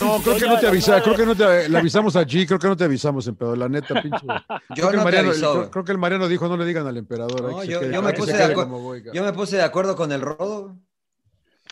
No, creo que no te avisamos, creo que no te le avisamos a G, creo que no te avisamos, emperador, la neta, pinche. Yo creo, que no el te Mariano, avisó. creo, creo que el Mariano dijo no le digan al emperador. No, hay que yo, me puse se de acuerdo. como voy, Yo me puse de acuerdo con el rodo.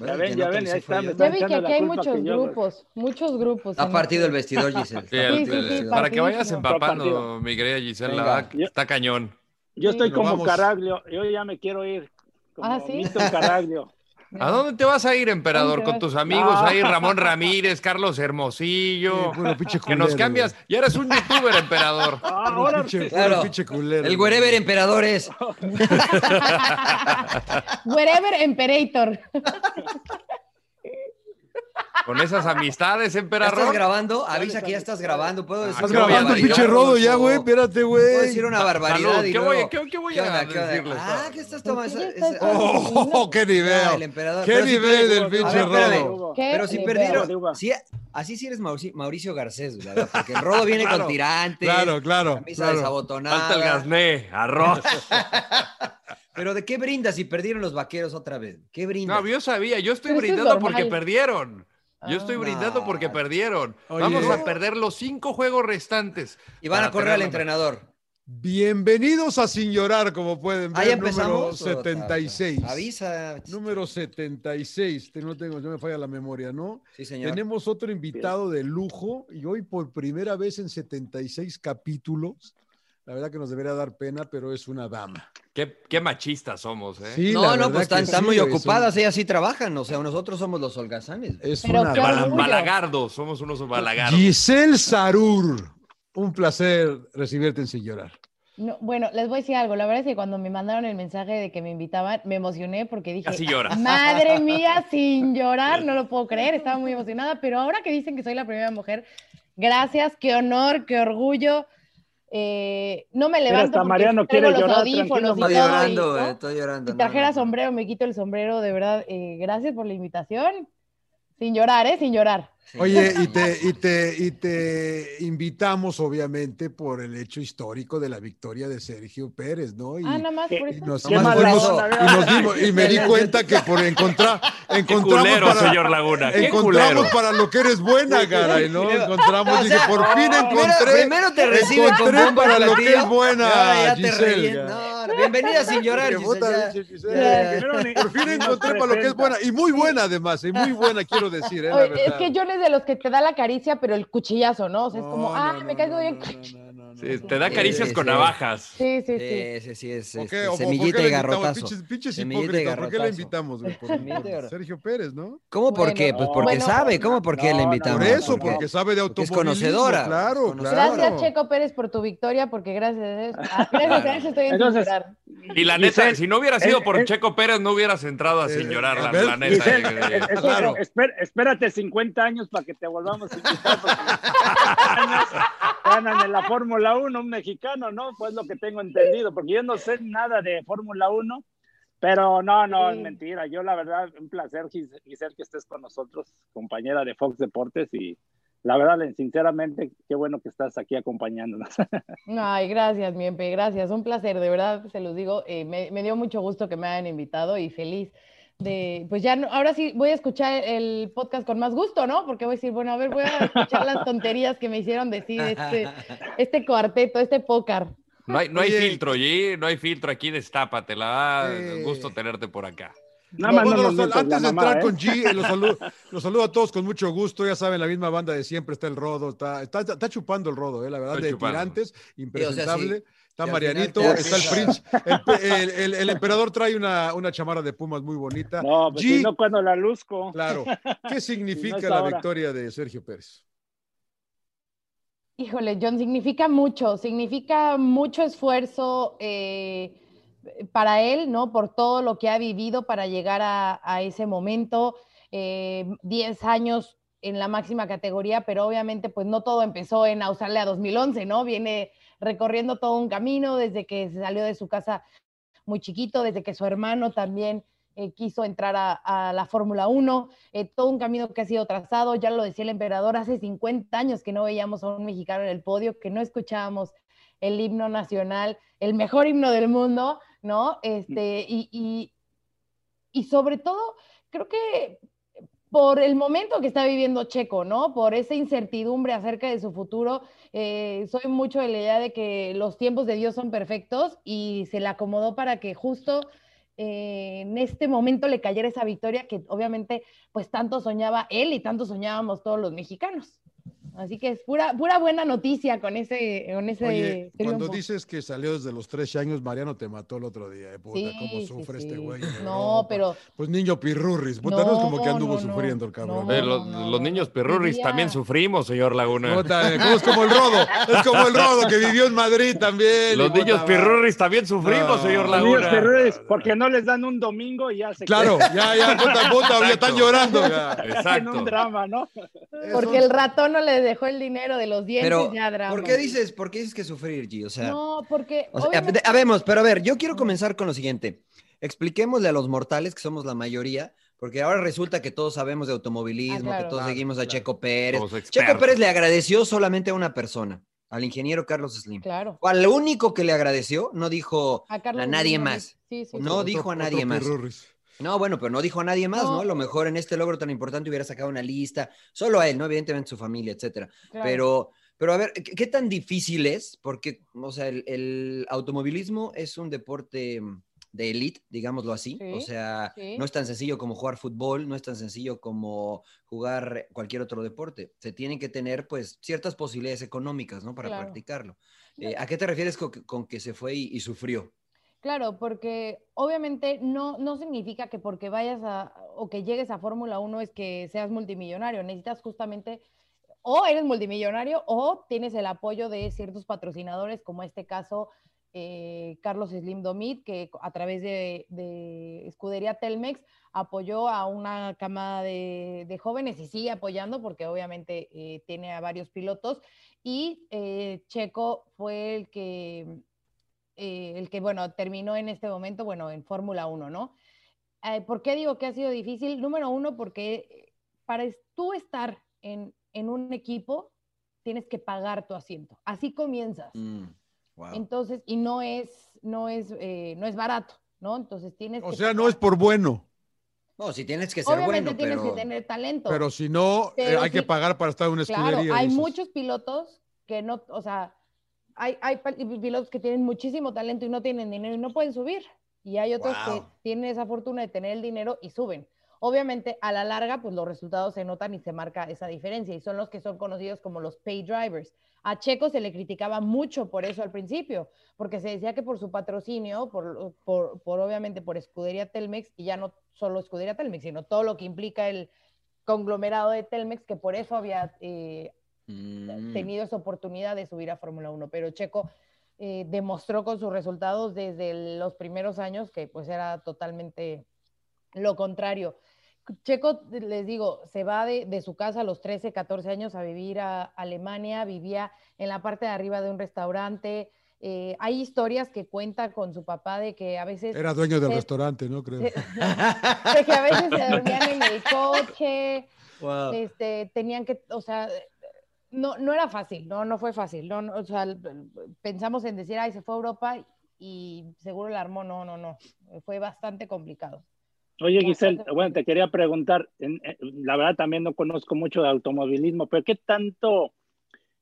Ya ven, ya no ven, te ahí está, Ya vi que aquí hay muchos grupos, muchos grupos. Ha partido el vestidor, Giselle. Sí, Sí, sí, sí, para que vayas empapando, mi querida. Yo- está cañón. Yo estoy como. Caraglio, yo ya me quiero ir. Como Ah, ¿sí? Milton Caraglio. ¿A dónde te vas a ir, emperador? ¿Dónde Con tus amigos Ah. ahí, Ramón Ramírez, Carlos Hermosillo. Sí, puro pinche que nos cambias. Ya eres un youtuber, emperador. Ah, ahora pinche, Claro. pinche culero. El wherever emperador es. Wherever Imperator. Con esas amistades, ¿Ya estás emperador. grabando? Avisa que ya estás grabando. ¿Puedo decir Estás ¿qué una voy a grabando, pinche barbaridad, rodo ya, güey, espérate, Puedo güey. decir una barbaridad. ¿qué voy- qué- qué voy a decirles? Ah, ¿qué estás ¿Por tomando? ya esa- estás- Oh, qué Ah, el nivel. emperador. Qué nivel del pinche rodo. ¿Qué Pero si perdieron, así sí eres Mauricio, Garcés, la verdad, porque el rodo viene Claro, con tirantes, claro, claro, camisa claro. desabotonada. Falta el gasné, arroz. Pero ¿de qué brindas si perdieron los vaqueros otra vez? ¿Qué brindas? No, yo sabía, yo estoy brindando porque perdieron. Yo estoy Ah. brindando porque No. perdieron. Oye. Vamos a perder los cinco juegos restantes. y van a correr al entrenador. Bienvenidos a Sin Llorar, como pueden ver. Ahí empezamos. Número ¿o? 76. Avisa. Número 76. Te- No tengo, yo me falla la memoria, ¿no? Sí, señor. Tenemos otro invitado de lujo y hoy por primera vez en 76 capítulos. La verdad que nos debería dar pena, pero es una dama. Qué, qué machistas somos, ¿eh? Sí, No, no, pues están, que están sí, muy ocupadas, ellas sí trabajan, o sea, nosotros somos los holgazanes. Es Pero una. Bala- balagardos, somos unos balagardos. Giselle Sarur. Un placer recibirte en Sin Llorar. No, bueno, les voy a decir algo. La verdad es que cuando me mandaron el mensaje de que me invitaban, me emocioné porque dije, Casi lloras. madre mía, sin llorar, no lo puedo creer, estaba muy emocionada, pero ahora que dicen que soy la primera mujer, gracias, qué honor, qué orgullo. Eh, no me levanto hasta Mariano quiere los llorar, audífonos y Estoy todo, llorando, y, ¿no? estoy llorando. Si trajera no, no. sombrero, me quito el sombrero, de verdad. eh, gracias por la invitación. Sin llorar, ¿eh? Sin llorar. Oye, y te, y, te, y te invitamos, obviamente, por el hecho histórico de la victoria de Sergio Pérez, ¿no? Y, Ah, nada más ¿Qué- por y eso. nos, Qué nos fuimos- y nos dimos- y me di cuenta que por encontrar encontramos culero, para, señor Laguna. Encontramos para lo que eres buena, caray, ¿no? Encontramos, O dije, sea, por fin encontré, primero te reciben encontré para y lo que es buena, y ya te Giselle, ríen. ya. No, bienvenida sin llorar, Por fin encontré para lo que es buena, y muy buena además, y muy buena quiero decir, ¿eh? La Oye, es que John es de los que te da la caricia, pero el cuchillazo, ¿no? O sea, es como, No, ah, no, me no, bien. No, Sí, te da caricias Sí, con sí. navajas. Sí, sí, sí. Sí, sí, sí, es ¿Por este, semillita y garrotazo. Pinches, pinches Semillita y ¿por qué garrotazo. invitamos? Por, por. Sergio Pérez, ¿no? ¿Cómo por qué? Pues porque bueno. sabe, ¿cómo por qué No, no, invitamos? Por eso, Porque- porque sabe de porque es automovilismo. conocedora, Claro, conocedora. claro. Gracias, Checo Pérez, por tu victoria, porque gracias a eso, ah, gracias a eso estoy en Entonces. Y la neta, Giselle, si no hubiera sido por Checo Pérez, no hubieras entrado a sin eh, llorar, a la, la neta. Espérate 50 años para que te volvamos a invitar. porque 50 años ganan en la Fórmula 1 un mexicano, ¿no? Pues lo que tengo entendido, porque yo no sé nada de Fórmula 1, pero no, no, es Sí. mentira. Yo, la verdad, un placer, Gis- Giselle, que estés con nosotros, compañera de Fox Deportes, y la verdad, sinceramente, qué bueno que estás aquí acompañándonos. Ay, gracias, mi Empe, gracias. Un placer, de verdad, se los digo. eh, me, me dio mucho gusto que me hayan invitado y feliz de, pues ya, no- ahora sí voy a escuchar el podcast con más gusto, ¿no? Porque voy a decir, bueno, a ver, voy a escuchar las tonterías que me hicieron decir este, este cuarteto, este pócar. No hay, no hay filtro, G, no hay filtro aquí, destápatela. Eh. Gusto tenerte por acá. Nada más no Bueno, nos los- antes de mamá, entrar ¿eh? con G, los saludo, los saludo a todos con mucho gusto. Ya saben, la misma banda de siempre está el Rodo. Está, está, está chupando el Rodo, eh, la verdad, Está de chupando. tirantes, impresentable. sí. Al Marianito, está el. Prince. El, pe- el- el- el emperador trae una, una chamarra de Pumas muy bonita. No, pues G, si no, cuando la luzco. claro. ¿Qué significa la ahora. victoria de Sergio Pérez? Híjole, John, significa mucho, significa mucho esfuerzo eh, para él, ¿no? Por todo lo que ha vivido para llegar a, a ese momento. Eh, 10 años en la máxima categoría, pero obviamente pues no todo empezó en Australia 2011, ¿no? Viene recorriendo todo un camino desde que se salió de su casa muy chiquito, desde que su hermano también eh, quiso entrar a, a la Fórmula 1, eh, todo un camino que ha sido trazado, ya lo decía el emperador, hace 50 años que no veíamos a un mexicano en el podio, que no escuchábamos el himno nacional, el mejor himno del mundo, ¿no? Este, y, y, y sobre todo, creo que por el momento que está viviendo Checo, ¿no? Por esa incertidumbre acerca de su futuro, eh, soy mucho de la idea de que los tiempos de Dios son perfectos y se le acomodó para que justo eh, en este momento le cayera esa victoria que obviamente pues tanto soñaba él y tanto soñábamos todos los mexicanos. Así que es pura, pura buena noticia con ese, con ese Oye, cuando dices que salió desde los 13 años, Mariano te mató el otro día. eh, puta, Sí, cómo sí, sufre sí. este güey. en No, Europa. pero Pues niño pirurris. Puta, no, es como que No, anduvo no, no. sufriendo el cabrón. No, Eh, los, no, los niños Vivía- también sufrimos, señor Laguna. Puta, eh, ¿cómo es como el rodo. Es como el rodo que vivió en Madrid también. Los puta niños perruris también sufrimos, No. señor Los niños Laguna. perrunes, porque no les dan un domingo y ya se Claro, quedan ya, ya, puta, puta, ya están llorando. ya. en Exacto. un drama, ¿no? porque el ratón no le dejó el dinero de los dientes, Pero, ya drama. ¿por qué dices, por qué dices que sufrir, G? O sea, No, porque o sea, obviamente- a- habemos, pero a ver, yo quiero comenzar con lo siguiente. Expliquémosle a los mortales, que somos la mayoría, porque ahora resulta que todos sabemos de automovilismo, Ah, claro. que todos Claro, seguimos a claro. Checo Pérez. Checo. Pérez le agradeció solamente a una persona, al ingeniero Carlos Slim. Claro. O al único que le agradeció, no dijo A, nadie más. Sí, sí, No sí. Otro- dijo a nadie más. No, bueno, pero no dijo a nadie más, ¿no? No. A lo mejor en este logro tan importante hubiera sacado una lista, solo a él, ¿no? Evidentemente su familia, etcétera. Claro. Pero, pero a ver, ¿qué, qué tan difícil es? Porque, o sea, el, el automovilismo es un deporte mm, de élite, digámoslo así. Sí, o sea, sí. no es tan sencillo como jugar fútbol, no es tan sencillo como jugar cualquier otro deporte. Se tienen que tener, pues, ciertas posibilidades económicas, ¿no? Para Claro. practicarlo. Eh, ¿A qué te refieres con, que- con que se fue y, y sufrió? Claro, porque obviamente no, no significa que porque vayas a o que llegues a Fórmula 1 es que seas multimillonario. Necesitas justamente o eres multimillonario o tienes el apoyo de ciertos patrocinadores, como este caso eh, Carlos Slim Domit, que a través de, de Escudería Telmex apoyó a una camada de, jóvenes y sigue apoyando porque obviamente eh, tiene a varios pilotos. Y eh, Checo fue el que eh, el que, bueno, terminó en este momento, bueno, en Fórmula 1, ¿no? Eh, ¿Por qué digo que ha sido difícil? Número uno, porque para tú estar en, en un equipo, tienes que pagar tu asiento. Así comienzas. Mm, wow. Entonces, y no es, no es, eh, no es barato, ¿no? Entonces tienes O que sea, no es por bueno, No, si tienes que ser Obviamente bueno, tienes pero... que tener talento. pero si no, eh, hay que pagar para estar en una Claro, escudería. hay dices. muchos pilotos que no, o sea, hay, hay pilotos que tienen muchísimo talento y no tienen dinero y no pueden subir. Y hay otros que tienen esa fortuna de tener el dinero y suben. Obviamente, a la larga, pues los resultados se notan y se marca esa diferencia. Y son los que son conocidos como los pay drivers. A Checo se le criticaba mucho por eso al principio, porque se decía que por su patrocinio, por, por, por obviamente por Escudería Telmex, y ya no solo Escudería Telmex, sino todo lo que implica el conglomerado de Telmex, que por eso había eh, Mm, tenido esa oportunidad de subir a Fórmula 1, pero Checo eh, demostró con sus resultados desde los primeros años que pues era totalmente lo contrario. Checo, les digo, se va de, de su casa a los 13, 14 años a vivir a Alemania, vivía en la parte de arriba de un restaurante. eh, hay historias que cuenta con su papá de que a veces... Era dueño del se- restaurante, ¿no? Creo. se- de que a veces se dormían en el coche, wow. este, tenían que, o sea, no, no era fácil, no, no fue fácil. No, no, o sea, pensamos en decir, ay, se fue a Europa y seguro la armó. No, no, no. Fue bastante complicado. Oye, Giselle, bueno, te quería preguntar, en- en- la verdad también no conozco mucho de automovilismo, pero ¿qué tanto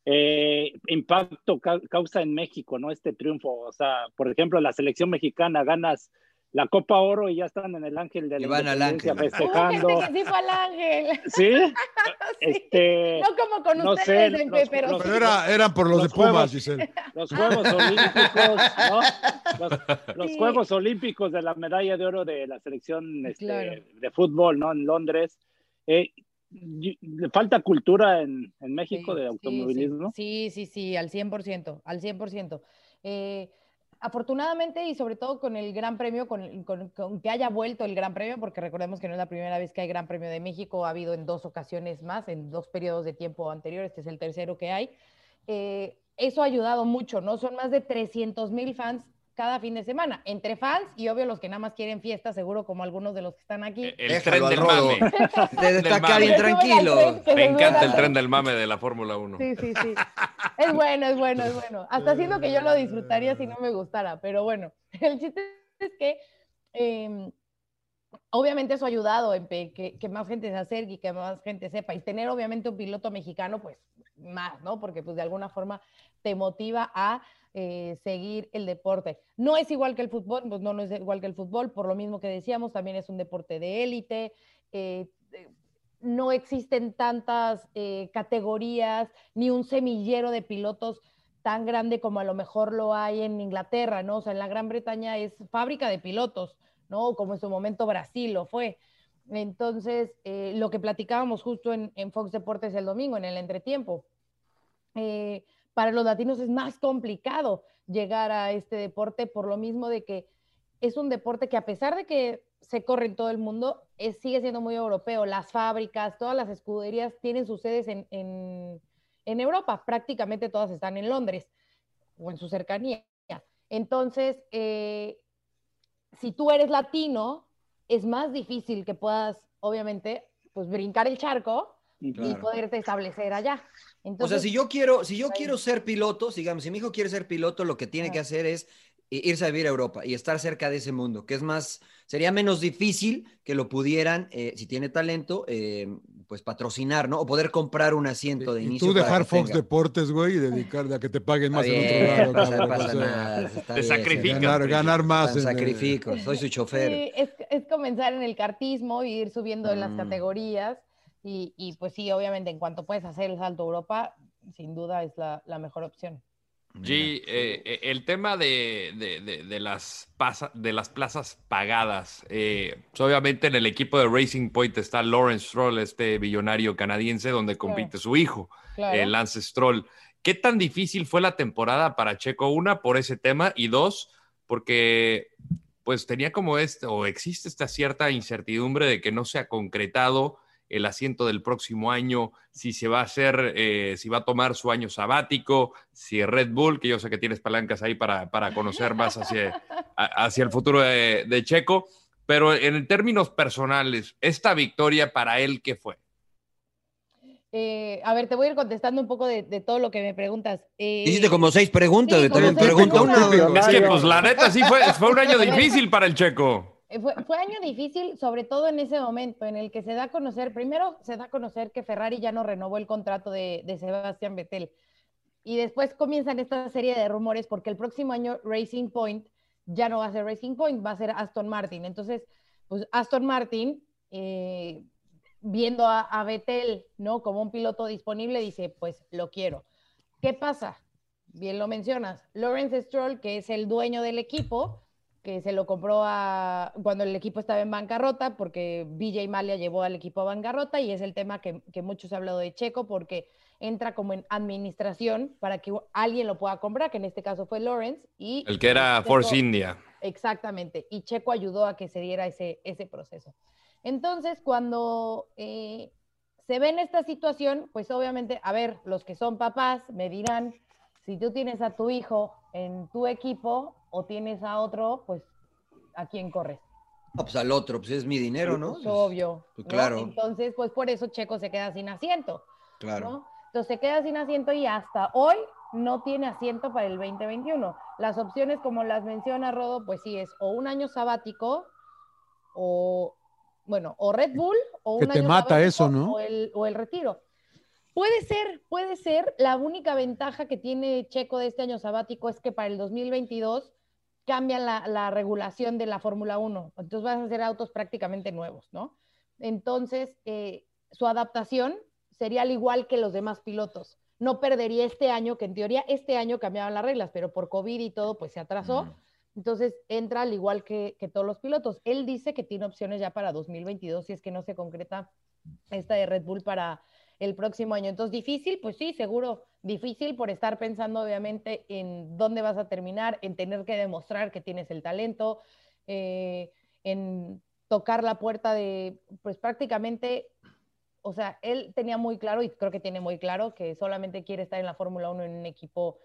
eh, impacto ca- causa en México, ¿no? Este triunfo, o sea, por ejemplo, la selección mexicana ganas la Copa Oro y ya están en el Ángel de la Y van al Ángel. festejando. Gente que sí fue al ángel. ¿Sí? Este, No como con no ustedes, sé, los- pero los- Pero era, eran por los, Los de Pumas, juegos. Giselle. los Juegos Olímpicos, ¿no? Los, los Sí. Juegos Olímpicos de la medalla de oro de la selección este, Claro. de fútbol, ¿no? En Londres. Eh, le falta cultura en, en México Sí, de sí, automovilismo. Sí, sí, sí, al 100%, al 100%. Eh, afortunadamente y sobre todo con el Gran Premio, con, que haya vuelto el Gran Premio, porque recordemos que no es la primera vez que hay Gran Premio de México, ha habido en dos ocasiones más, en dos periodos de tiempo anteriores, este es el tercero que hay. Eh, eso ha ayudado mucho, ¿no? Son más de 300 mil fans cada fin de semana, entre fans y obvio los que nada más quieren fiesta, seguro como algunos de los que están aquí. El tren del rodo. mame. Te está acá mame. bien tranquilo. Me encanta el tren del mame de la Fórmula 1. Sí, sí, sí. Es bueno, es bueno, es bueno. Hasta siento que yo lo disfrutaría si no me gustara, pero bueno, el chiste es que eh, obviamente eso ha ayudado en que, que más gente se acerque y que más gente sepa. Y tener obviamente un piloto mexicano, pues más, ¿no? Porque pues de alguna forma te motiva a eh, seguir el deporte. No es igual que el fútbol, pues no, no es igual que el fútbol, por lo mismo que decíamos, también es un deporte de élite. eh, eh, no existen tantas categorías ni un semillero de pilotos tan grande como a lo mejor lo hay en Inglaterra, ¿no? O sea, en la Gran Bretaña es fábrica de pilotos, ¿no? Como en su momento Brasil lo fue. Entonces, lo que platicábamos justo en, en Fox Deportes el domingo, en el entretiempo, eh, para los latinos es más complicado llegar a este deporte por lo mismo de que es un deporte que a pesar de que se corre en todo el mundo, es, sigue siendo muy europeo. Las fábricas, todas las escuderías tienen sus sedes en, en, en Europa, prácticamente todas están en Londres o en su cercanía. Entonces, eh, si tú eres latino, es más difícil que puedas, obviamente, pues brincar el charco y poderte establecer allá. O sea, si yo quiero, si yo ahí. quiero ser piloto, digamos, si mi hijo quiere ser piloto, lo que tiene que hacer es i- irse a vivir a Europa y estar cerca de ese mundo, que es más, sería menos difícil que lo pudieran, eh, si tiene talento, eh, pues patrocinar, ¿no? O poder comprar un asiento de Y inicio. tú para dejar que Fox tenga. Deportes, güey, y dedicarle a que te paguen más en otro lado. no pasa- o sea, nada, Te sacrificas, ganar, ganar más. Eh, sacrifico, soy su chofer. Sí, es, es comenzar en el cartismo y ir subiendo en las Mm. categorías. Y, y, pues sí, obviamente, en cuanto puedes hacer el salto a Europa, sin duda es la, la mejor opción. G, eh, eh, el tema de, de- de- de las pasa- de las plazas pagadas. eh, pues, obviamente en el equipo de Racing Point está Lawrence Stroll, este billonario canadiense, donde compite su hijo, Claro. eh, Lance Stroll. ¿Qué tan difícil fue la temporada para Checo? Una, por ese tema, y dos, porque pues tenía como este, o existe esta cierta incertidumbre de que no se ha concretado el asiento del próximo año, si se va a hacer, eh, si va a tomar su año sabático, si Red Bull, que yo sé que tienes palancas ahí para, para conocer más hacia, a- hacia el futuro de, de Checo, pero en términos personales, esta victoria para él, ¿qué fue? Eh, a ver, te voy a ir contestando un poco de, de todo lo que me preguntas. Eh, Hiciste como seis preguntas, Sí, como seis una. preguntas. Es que, pues, la neta, sí fue, fue un año difícil para el Checo. Eh, Fue, año difícil, sobre todo en ese momento en el que se da a conocer, primero se da a conocer que Ferrari ya no renovó el contrato de, de Sebastián Vettel. Y después comienzan esta serie de rumores porque el próximo año Racing Point ya no va a ser Racing Point, va a ser Aston Martin. Entonces, pues Aston Martin, eh, viendo a, a Vettel, ¿no? Como un piloto disponible, dice, pues lo quiero. ¿Qué pasa? Bien lo mencionas. Lawrence Stroll, que es el dueño del equipo, que se lo compró a, cuando el equipo estaba en bancarrota, porque BJ Malia llevó al equipo a bancarrota y es el tema que, que muchos han hablado de Checo, porque entra como en administración para que alguien lo pueda comprar, que en este caso fue Lawrence. Y El que era Checo- Force India. Exactamente, y Checo ayudó a que se diera ese, ese proceso. Entonces, cuando eh, se ve en esta situación, pues obviamente, a ver, los que son papás me dirán, si tú tienes a tu hijo en tu equipo o tienes a otro, pues ¿a quién corres? No, pues al otro, pues es mi dinero, ¿no? Pues, obvio. pues, ¿no? claro. Entonces, pues por eso Checo se queda sin asiento. Claro. ¿no? Entonces se queda sin asiento y hasta hoy no tiene asiento para el 2021. Las opciones, como las menciona Rodo, pues sí, es o un año sabático o, bueno, o Red Bull o Que un te año mata sabático eso, ¿no? O el, o el retiro. Puede ser, puede ser. La única ventaja que tiene Checo de este año sabático es que para el 2022 cambian la, la regulación de la Fórmula 1. Entonces van a ser autos prácticamente nuevos, ¿no? Entonces, eh, su adaptación sería al igual que los demás pilotos. No perdería este año, que en teoría este año cambiaban las reglas, pero por COVID y todo, pues se atrasó. Entonces entra al igual que, que todos los pilotos. Él dice que tiene opciones ya para 2022 si es que no se concreta esta de Red Bull para el próximo año. Entonces, difícil, pues sí, seguro, difícil por estar pensando obviamente en dónde vas a terminar, en tener que demostrar que tienes el talento, eh, en tocar la puerta de, pues prácticamente, o sea, él tenía muy claro, y creo que tiene muy claro, que solamente quiere estar en la Fórmula 1 en un equipo,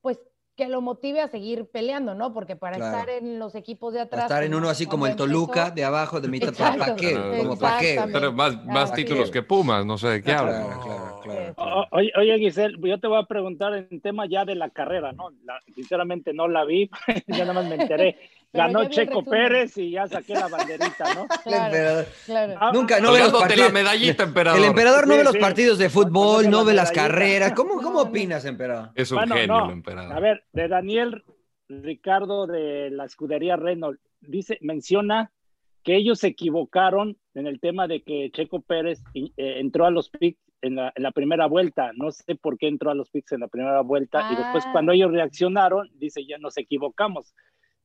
pues que lo motive a seguir peleando, ¿no? Porque para Claro. estar en los equipos de atrás... Estar en uno así como el Toluca, de abajo, de mitad, ¿para qué? Como para qué. Pero más, más títulos que Pumas, no sé de qué hablan. Claro, claro, claro. O- Oye, oye, Giselle, yo te voy a preguntar en tema ya de la carrera, ¿no? La- sinceramente no la vi, ya nada más me enteré. Pero Ganó el Checo resumen. Pérez y ya saqué la banderita, ¿no? Claro, emperador. claro. Ah, Nunca, no ve los partidos. la medallita, emperador. El emperador no Sí, ve los sí. partidos de fútbol, no ve las carreras. ¿Cómo, cómo opinas, emperador? Es un Bueno, genio no. el emperador. A ver, de Daniel Ricardo de la escudería Renault, dice, menciona que ellos se equivocaron en el tema de que Checo Pérez eh, entró a los pits en la, en la primera vuelta. No sé por qué entró a los pits en la primera vuelta. Y después Ah. cuando ellos reaccionaron, dice, ya nos equivocamos.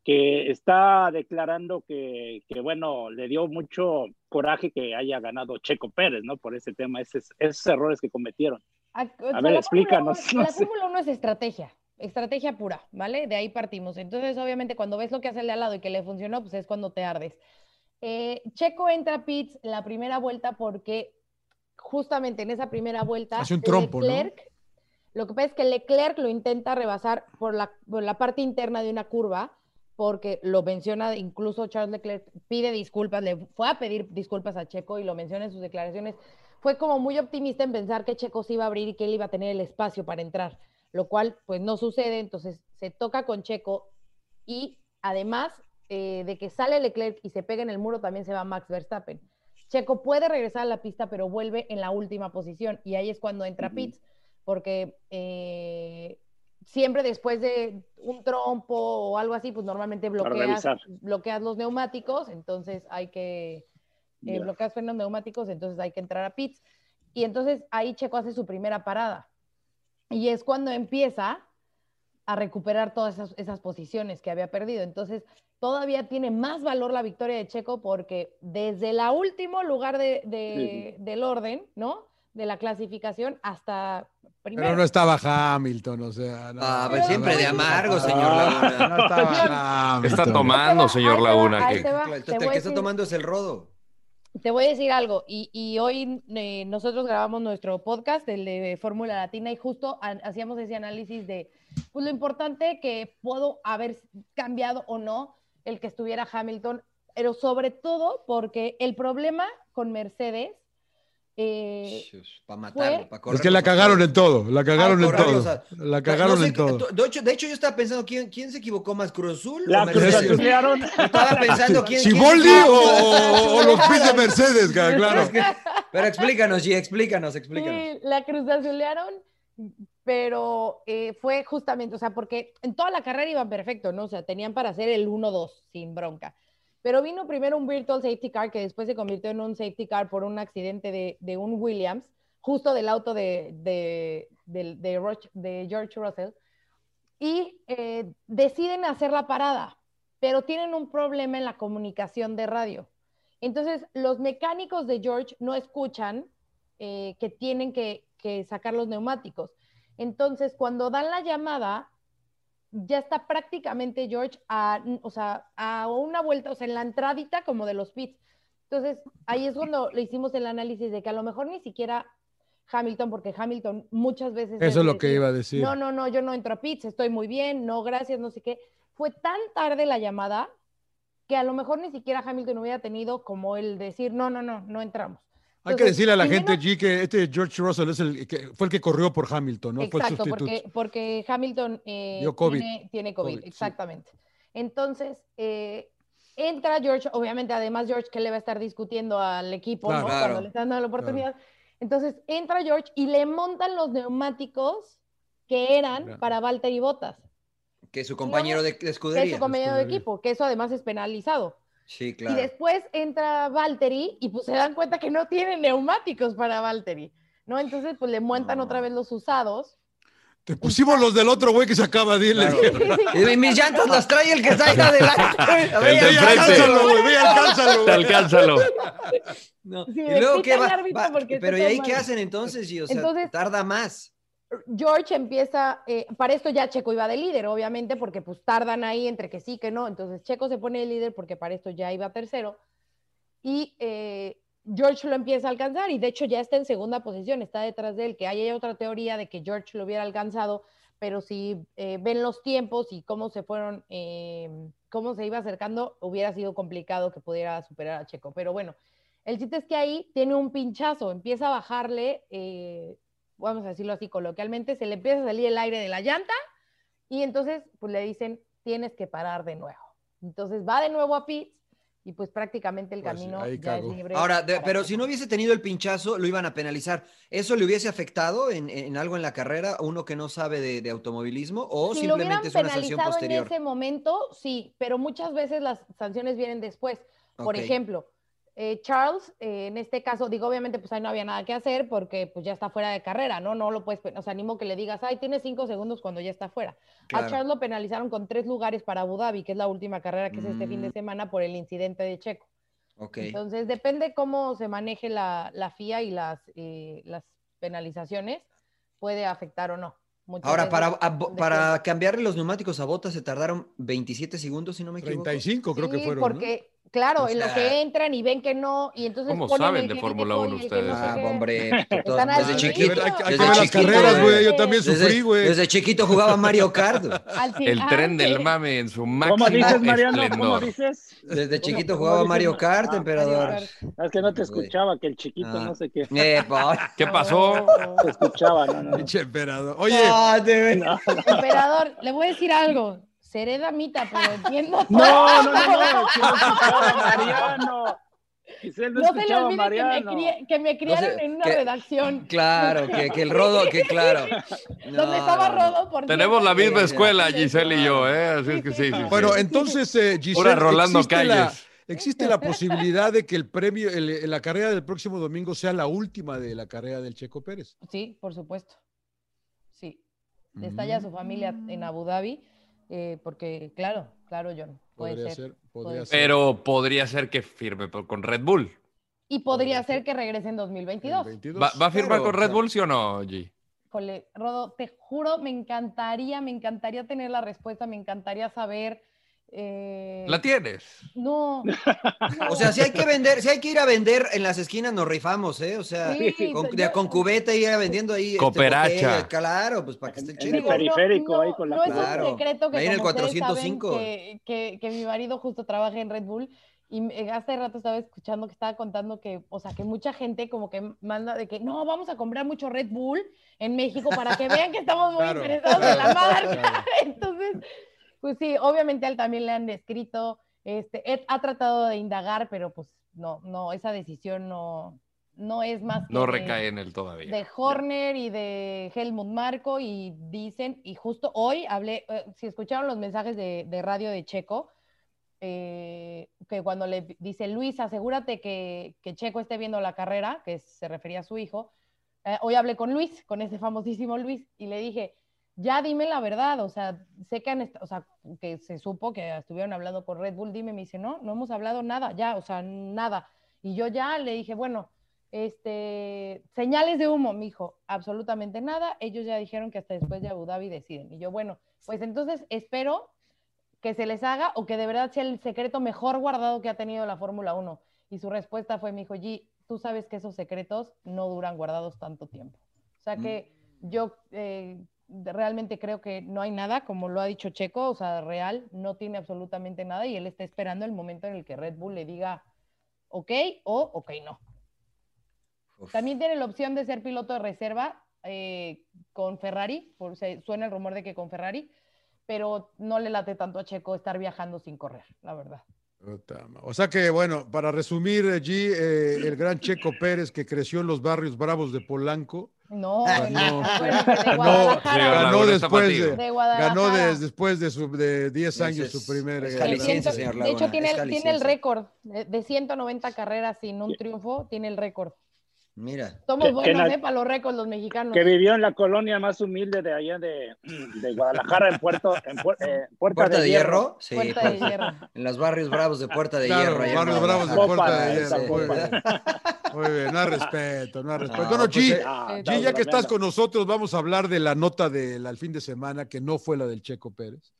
Que está declarando que, que, bueno, le dio mucho coraje que haya ganado Checo Pérez, ¿no? Por ese tema, esos, esos errores que cometieron. A, o sea, A ver, la Fórmula explícanos, no La sé. Fórmula 1 es estrategia, estrategia pura, ¿vale? De ahí partimos. Entonces, obviamente, cuando ves lo que hace el de al lado y que le funcionó, pues es cuando te ardes. Eh, Checo entra a pits la primera vuelta porque justamente en esa primera vuelta, Hace un trompo, ¿no? Leclerc, lo que pasa es que Leclerc lo intenta rebasar por la, por la parte interna de una curva, porque lo menciona incluso Charles Leclerc, pide disculpas, le fue a pedir disculpas a Checo y lo menciona en sus declaraciones. Fue como muy optimista en pensar que Checo se iba a abrir y que él iba a tener el espacio para entrar, lo cual pues no sucede, entonces se toca con Checo y además eh, de que sale Leclerc y se pega en el muro, también se va Max Verstappen. Checo puede regresar a la pista, pero vuelve en la última posición y ahí es cuando entra Pitts, porque eh, siempre después de un trompo o algo así, pues normalmente bloqueas, bloqueas los neumáticos, entonces hay que eh, bloqueas frenos neumáticos, entonces hay que entrar a pits. Y entonces ahí Checo hace su primera parada. Y es cuando empieza a recuperar todas esas, esas posiciones que había perdido. Entonces, todavía tiene más valor la victoria de Checo porque desde el último lugar de, de- del orden, ¿no? De la clasificación hasta primero. Pero no estaba Hamilton, o sea. No, Ah, pues siempre de no, amargo, no, señor No Laguna. estaba Hamilton. Está tomando, señor Laguna. ahí que- te va, El te que está decir- tomando es el rodo. Te voy a decir algo, y, y hoy eh, nosotros grabamos nuestro podcast, el de Fórmula Latina, y justo ha- hacíamos ese análisis de pues, lo importante que pudo haber cambiado o no el que estuviera Hamilton, pero sobre todo porque el problema con Mercedes eh, Para matarlo, fue- para correr. Es que la cagaron en todo, la cagaron en todo. o sea, La cagaron No sé, en todo. De hecho, de hecho, yo estaba pensando, ¿quién, quién se equivocó más, Cruz Azul La o Cruz. Yo estaba pensando, ¿quién, ¿Siboldi o, o- o los pits de Mercedes? Claro. Es que- pero explícanos, G, explícanos, explícanos. Sí, la Cruz Azulearon, pero eh, fue justamente, o sea, porque en toda la carrera iban perfecto, ¿no? O sea, tenían para hacer el 1-2 sin bronca. Pero vino primero un virtual safety car que después se convirtió en un safety car por un accidente de, un Williams, justo del auto de, de, de Roch- de George Russell. Y eh, deciden hacer la parada, pero tienen un problema en la comunicación de radio. Entonces, los mecánicos de George no escuchan eh, que tienen que, que sacar los neumáticos. Entonces, cuando dan la llamada, ya está prácticamente George a, o sea, a una vuelta, o sea, en la entradita como de los pits. Entonces, ahí es cuando le hicimos el análisis de que a lo mejor ni siquiera Hamilton, porque Hamilton muchas veces... Eso es lo que iba a decir. No, no, no, yo no entro a pits, estoy muy bien, no, gracias, no sé qué. Fue tan tarde la llamada que a lo mejor ni siquiera Hamilton hubiera tenido como el decir, no, no, no, no entramos. Hay que decirle a la gente, G, que este George Russell es el que fue el que corrió por Hamilton, ¿no? fue el Exacto, sustituto. porque, porque Hamilton eh, Dio COVID. Tiene, tiene COVID, COVID, sí. exactamente. Entonces, eh, entra George, obviamente, además George que le va a estar discutiendo al equipo Claro. ¿no? Claro. cuando le están dando la oportunidad. Entonces, entra George y le montan los neumáticos que eran Claro. para Valtteri Bottas. Que su compañero de, de que es escudería. su compañero de equipo, que eso además es penalizado. Sí, Y claro. después entra Valtteri y pues se dan cuenta que no tiene neumáticos para Valtteri, ¿no? Entonces pues le montan otra vez los usados. Te pusimos los del otro güey que se acaba de ir. le dijeron. Y mis llantas las trae el que está ahí adelante. Ve, alcánzalo, güey, ve, alcánzalo. Te alcálzalo. no. Sí, Y luego me qué pita va, el árbitro va- porque pero ¿y ahí mal. qué hacen entonces? Y, o sea, Entonces- tarda más. George empieza, eh, para esto ya Checo iba de líder, obviamente, porque pues tardan ahí entre que sí, que no. Entonces Checo se pone de líder porque para esto ya iba tercero. Y eh, George lo empieza a alcanzar y de hecho ya está en segunda posición, está detrás de él, que hay otra teoría de que George lo hubiera alcanzado, pero si eh, ven los tiempos y cómo se fueron, cómo se iba acercando, hubiera sido complicado que pudiera superar a Checo. Pero bueno, el chiste es que ahí tiene un pinchazo, empieza a bajarle, vamos a decirlo así coloquialmente, se le empieza a salir el aire de la llanta y entonces pues le dicen, tienes que parar de nuevo. Entonces va de nuevo a pits y pues prácticamente el Pues, camino ya es libre. Ahora, de- pero si no hubiese tenido el pinchazo, lo iban a penalizar. ¿Eso le hubiese afectado en, en algo en la carrera a uno que no sabe de, de automovilismo o si lo hubieran simplemente es una sanción posterior? en ese momento, sí, pero muchas veces las sanciones vienen después. Por ejemplo, eh, Charles, eh, en este caso, digo, obviamente, pues ahí no había nada que hacer porque pues ya está fuera de carrera, ¿no? No lo puedes, o sea, animo que le digas, ay, tienes cinco segundos cuando ya está fuera. Claro. A Charles lo penalizaron con tres lugares para Abu Dhabi, que es la última carrera que es este fin de Mm. semana por el incidente de Checo. Ok. Entonces, depende cómo se maneje la, la FIA y las, eh, las penalizaciones, puede afectar o no. Muchas Ahora, para, a- para cambiarle los neumáticos a botas se tardaron 27 segundos, si no me equivoco. 35 creo que Sí, fueron. ¿no? Claro, O en lo que entran y ven que no, y entonces ¿Cómo ponen saben el de Fórmula dijo 1 y el que ustedes, eh? Ah, hombre, desde al Hay que chiquito. ver, hay que- hay que desde ver las chiquito, carreras, güey. Yo también Desde, sufrí, güey. desde chiquito jugaba Mario Kart. El tren del mame en su máximo ¿Cómo dices, Mariano? ¿Cómo dices? Desde chiquito jugaba dices? Mario Kart, Ah, emperador. Mario Es que no te escuchaba, que el chiquito Ah. no sé qué. Eh. ¿Qué pasó? No, Te escuchaba, no, no. no. Pinche emperador. Oye, Ah, No, Emperador, le voy a decir algo. Seré damita, pero entiendo todo. no, no, no, no, que no Mariano. Giselle no, No se le escuchaba a olvide que me, cri- que me criaron sé, en una que- redacción Claro, que, que el rodo, que claro. No, donde estaba. Rodo. Por Tenemos la misma escuela, Giselle y yo, ¿eh? Así Sí, es que sí, sí, bueno, sí. entonces, eh, Giselle, Pura Rolando existe la, Calles. existe la posibilidad de que el premio, el- la carrera del próximo domingo sea la última de la carrera del Checo Pérez. Sí, por supuesto. Sí. Está ya su familia en Abu Dhabi, eh, porque, claro, claro, John, puede Podría ser. ser, podría puede ser. Pero podría ser que firme por- con Red Bull. Y podría ser que regrese en El 2022. 22. ¿Va, va a firmar Pero, con Red Bull, sí o no, G? Rodo, te juro, me encantaría, me encantaría tener la respuesta, me encantaría saber. Eh, ¿La tienes? No. O sea, si hay que vender, si hay que ir a vender en las esquinas, nos rifamos, ¿eh? O sea, Sí, con, yo- de- con cubeta ir vendiendo ahí. este, Cooperacha. claro, pues para que esté En chido. el periférico, ahí con la es Claro. un secreto que Ahí en el como ustedes 405. saben que, que, que mi marido justo trabaja en Red Bull y hace rato estaba escuchando que estaba contando que, o sea, que mucha gente como que manda de que no, vamos a comprar mucho Red Bull en México para que vean que estamos muy Claro. interesados en la marca. Claro. Entonces, pues sí, obviamente a él también le han escrito, este, Ed ha tratado de indagar, pero pues no, no, esa decisión no, no es más que No de- recae en él todavía. de Horner y de Helmut Marco y dicen, y justo hoy hablé, eh, si escucharon los mensajes de, de radio de Checo, eh, que cuando le dice Luis, asegúrate que, que Checo esté viendo la carrera, que se refería a su hijo, eh, hoy hablé con Luis, con ese famosísimo Luis, y le dije, ya dime la verdad, o sea, sé que, han o sea, que se supo que estuvieron hablando con Red Bull, dime, me dice, no, no hemos hablado nada, ya, o sea, nada. Y yo ya le dije, bueno, este, señales de humo, me dijo, absolutamente nada, ellos ya dijeron que hasta después de Abu Dhabi deciden. Y yo, bueno, pues entonces espero que se les haga o que de verdad sea el secreto mejor guardado que ha tenido la Fórmula 1. Y su respuesta fue, me dijo, G, tú sabes que esos secretos no duran guardados tanto tiempo. O sea que yo eh, realmente creo que no hay nada, como lo ha dicho Checo, o sea, real, no tiene absolutamente nada y él está esperando el momento en el que Red Bull le diga ok o ok no. Uf. También tiene la opción de ser piloto de reserva eh, con Ferrari, por, se, suena el rumor de que con Ferrari, pero no le late tanto a Checo estar viajando sin correr, la verdad. O sea que, bueno, para resumir, eh, G, eh, el gran Checo Pérez que creció en los barrios bravos de Polanco, No, Ganó, bueno, de ganó, Guadalajara. ganó después de, De ganó des- después de, su, de 10 años su primer es eh, De, de hecho, tiene, tiene el récord de, de 190 carreras sin un triunfo, tiene el récord. Mira. Somos Que- buenos, ¿eh? Para los récords, los mexicanos. Que vivió en la colonia más humilde de allá de, de Guadalajara, en Puerto, en Puer- eh, Puerta, ¿Puerta de Hierro? Sí, Puerta de pues, Hierro. en los barrios bravos de Puerta de Claro, Hierro. allá en barrios bravos de Guadalajara. Puerta de Copa, Hierro. Muy bien. Muy bien, no hay respeto, no hay respeto. No, Bueno, pues, Chi, eh, Ah, Chi, ya que estás con nosotros, vamos a hablar de la nota del al fin de semana, que no fue la del Checo Pérez.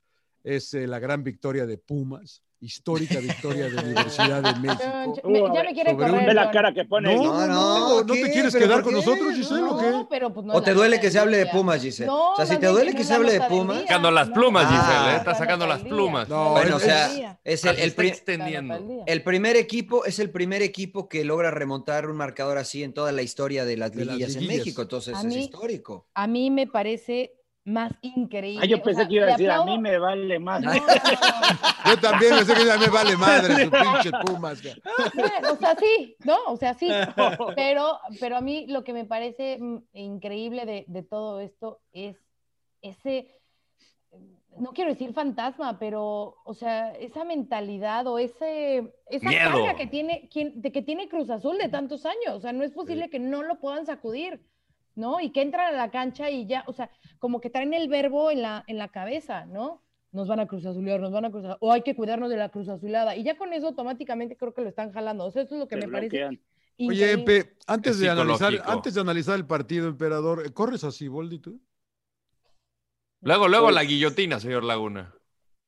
Es eh, la gran victoria de Pumas, histórica victoria de Universidad de México. Me- ya me quiere Sobre un- correr. Ve la cara que pone. No, No, no, no, te quieres ¿Pero quedar con nosotros, Giselle, o qué? Pero pues no ¿O te la duele que se hable de. Pumas, Giselle? No, O sea, si te duele que se la hable de Pumas. Sacando las plumas, no, Giselle, no, ¿eh? no, Está sacando las plumas. Bueno, o sea, es el, extendiendo. La primer equipo, es el primer equipo que logra remontar un marcador así en toda la historia de las De las liguillas en. México. Entonces es histórico. A mí me parece más increíble. Ah, yo o pensé sea, que iba a decir, a mí me vale más. No, no, no. Yo también pensé que ya me vale madre su pinche Pumas. Bueno, o sea, sí, ¿no? O sea, sí. Pero, pero a mí lo que me parece mm, increíble de, de todo esto es ese, no quiero decir fantasma, pero, o sea, esa mentalidad o ese, esa Miedo. carga que tiene, quien- de que tiene Cruz Azul de tantos años. O sea, no es posible que no lo puedan sacudir, ¿no? Y que entran a la cancha y ya, o sea, como que traen el verbo en la, en la cabeza, ¿no? Nos van a Cruz Azulear, nos van a Cruz Azul- o hay que cuidarnos de la Cruz Azulada. Y ya con eso automáticamente creo que lo están jalando. O sea, eso es lo que Te me parece. Oye. Empe, antes Es de, analizar, antes de analizar el partido, emperador, ¿corres así, Boldi, tú? Luego, luego Pues- la guillotina, señor Laguna.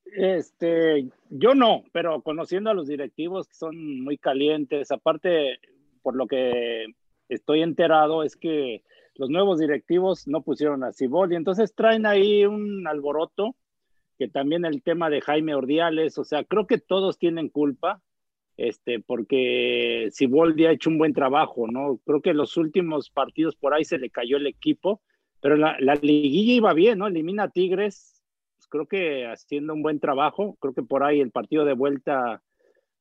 Este, yo no, pero conociendo a los directivos que son muy calientes, aparte, por lo que estoy enterado, es que los nuevos directivos no pusieron a Ciboldi, entonces traen ahí un alboroto, que también el tema de Jaime Ordiales, o sea, creo que todos tienen culpa, este, porque Ciboldi ha hecho un buen trabajo, ¿no? Creo que los últimos partidos por ahí se le cayó el equipo, pero la, la liguilla iba bien, ¿no? Elimina a Tigres, pues, creo que haciendo un buen trabajo, creo que por ahí el partido de vuelta,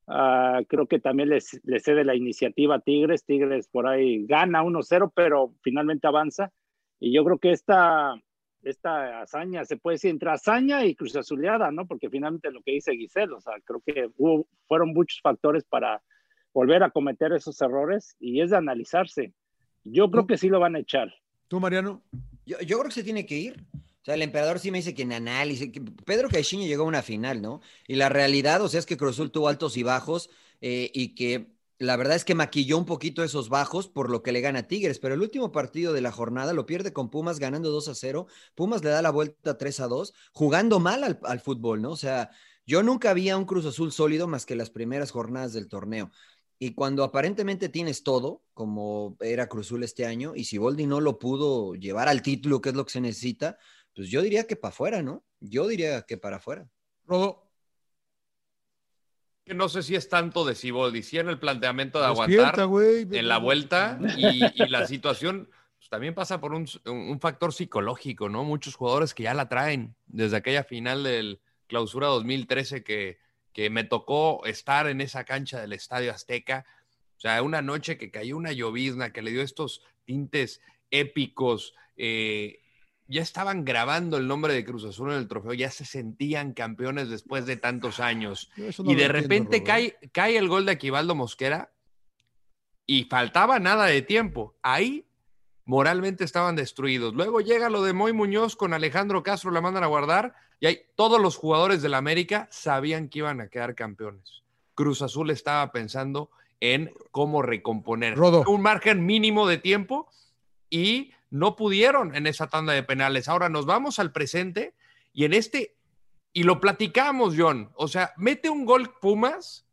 ah, creo que también les, le cede la iniciativa a Tigres, Tigres por ahí gana 1-0, pero finalmente avanza, y yo creo que esta, esta hazaña, se puede decir entre hazaña y cruz azuleada, ¿no? Porque finalmente lo que dice Giselle, o sea, creo que hubo, fueron muchos factores para volver a cometer esos errores, y es de analizarse. Yo creo que sí lo van a echar. ¿Tú, Mariano? Yo, yo creo que se tiene que ir. Sea, el emperador sí me dice que en análisis, que Pedro Caixinha llegó a una final, ¿no? Y la realidad, o sea, es que Cruz Azul tuvo altos y bajos eh, y que la verdad es que maquilló un poquito esos bajos por lo que le gana a Tigres, pero el último partido de la jornada lo pierde con Pumas ganando 2 a 0. Pumas le da la vuelta 3 a 2, jugando mal al, fútbol, ¿no? O sea, yo nunca había un Cruz Azul sólido más que las primeras jornadas del torneo. Y cuando aparentemente tienes todo, como era Cruzul este año, y si Boldi no lo pudo llevar al título, que es lo que se necesita, pues yo diría que para afuera, ¿no? Yo diría que para afuera. Rodo. Que no sé si es tanto de Siboldi, si en el planteamiento de Despierta, aguantar en la vuelta y, y la situación pues, también pasa por un, un factor psicológico, ¿no? Muchos jugadores que ya la traen desde aquella final del clausura 2013 que, que me tocó estar en esa cancha del Estadio Azteca. O sea, una noche que cayó una llovizna que le dio estos tintes épicos. eh, ya estaban grabando el nombre de Cruz Azul en el trofeo, ya se sentían campeones después de tantos años. No y de repente cae, cae el gol de Aquivaldo Mosquera y faltaba nada de tiempo. Ahí moralmente estaban destruidos. Luego llega lo de Moy Muñoz con Alejandro Castro, la mandan a guardar y ahí todos los jugadores del América sabían que iban a quedar campeones. Cruz Azul estaba pensando en cómo recomponer Rodo. un margen mínimo de tiempo y no pudieron en esa tanda de penales. Ahora nos vamos al presente y en este, y lo platicamos, John, o sea, mete un gol Pumas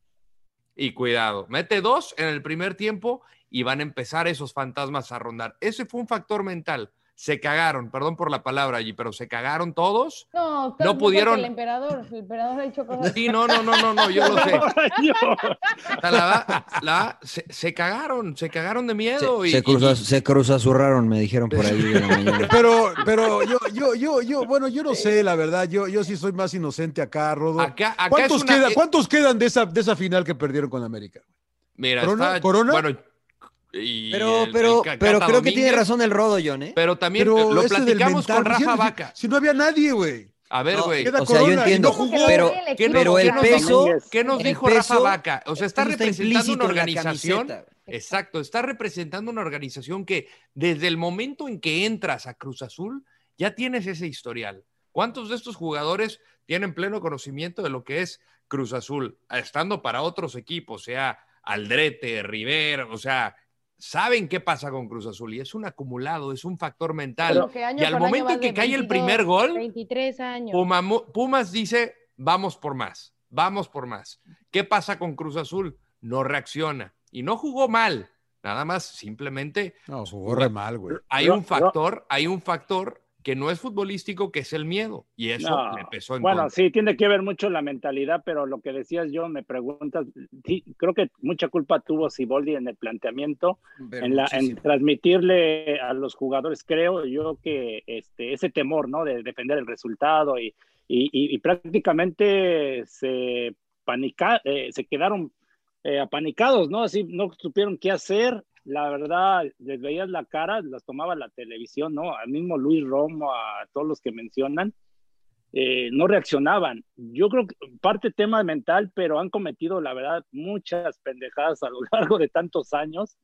y cuidado, mete dos en el primer tiempo y van a empezar esos fantasmas a rondar. Ese fue un factor mental. Se cagaron, perdón por la palabra allí, pero se cagaron todos. No, No pudieron- El emperador, el emperador ha hecho cosas. Sí, no, no, no, no, no, yo lo sé. La- la- se, se cagaron, se cagaron de miedo. Se, y, se, cruza- y- se cruzazurraron, me dijeron por ahí de la mañana. Pero, pero yo, yo, yo, yo, bueno, yo no sé, la verdad, yo, yo sí soy más inocente acá, Rodo. acá, acá es ¿Cuántos, una- queda- eh, ¿Cuántos quedan de esa, de esa final que perdieron con América? Mira, ¿Corona? está- ¿Corona? Bueno, y Pero, el- pero, el pero creo que tiene razón el Rodo, John, ¿eh? Pero también Pero lo platicamos mental, con Rafa si- Vaca. Si no había nadie, güey. A ver, No, güey. O sea, yo entiendo, no jugó. pero, ¿Qué nos- pero qué el nos- peso, ¿Qué nos dijo Rafa Vaca? O sea, está representando una organización. Exacto, está representando una organización que desde el momento en que entras a Cruz Azul ya tienes ese historial. ¿Cuántos de estos jugadores tienen pleno conocimiento de lo que es Cruz Azul, estando para otros equipos, sea Aldrete, Rivera, o sea, saben qué pasa con Cruz Azul y es un acumulado, es un factor mental. Y al momento en que cae el 22, primer gol, 23 años. Puma- Pumas dice, vamos por más, vamos por más. ¿Qué pasa con Cruz Azul? No reacciona y no jugó mal, nada más simplemente No, jugó re mal, güey. hay un factor, hay un factor que no es futbolístico, que es el miedo y eso No, le pesó en Bueno, contra. sí, tiene que ver mucho la mentalidad, pero lo que decías yo, me preguntas, sí, creo que mucha culpa tuvo Siboldi en el planteamiento, Pero en, la, en muchísimo. transmitirle a los jugadores, creo yo que este, ese temor, ¿no? De defender el resultado y, y, y- y prácticamente se panica, eh, se quedaron eh, apanicados, ¿no? Así no supieron qué hacer. La verdad, les veías la cara, las tomaba la televisión, ¿no? Al mismo Luis Romo, a todos los que mencionan, eh, no reaccionaban. Yo creo que parte tema mental, pero han cometido, la verdad, muchas pendejadas a lo largo de tantos años.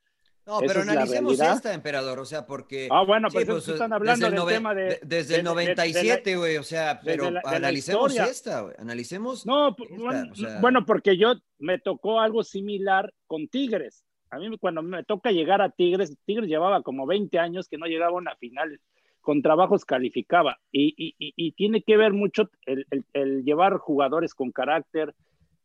No, pero analicemos esta, emperador, o sea, porque... Ah, bueno, pues, Sí, es que están hablando desde el del noven- tema de... de- Desde el de- la- 97, güey, o sea, pero la- analicemos esta, güey, analicemos... No, p- esta, bueno, o sea- bueno, porque yo me tocó algo similar con Tigres. A mí cuando me toca llegar a Tigres, Tigres llevaba como 20 años que no llegaba a una final, con trabajos calificaba. Y, y- y- y tiene que ver mucho el, el- el llevar jugadores con carácter,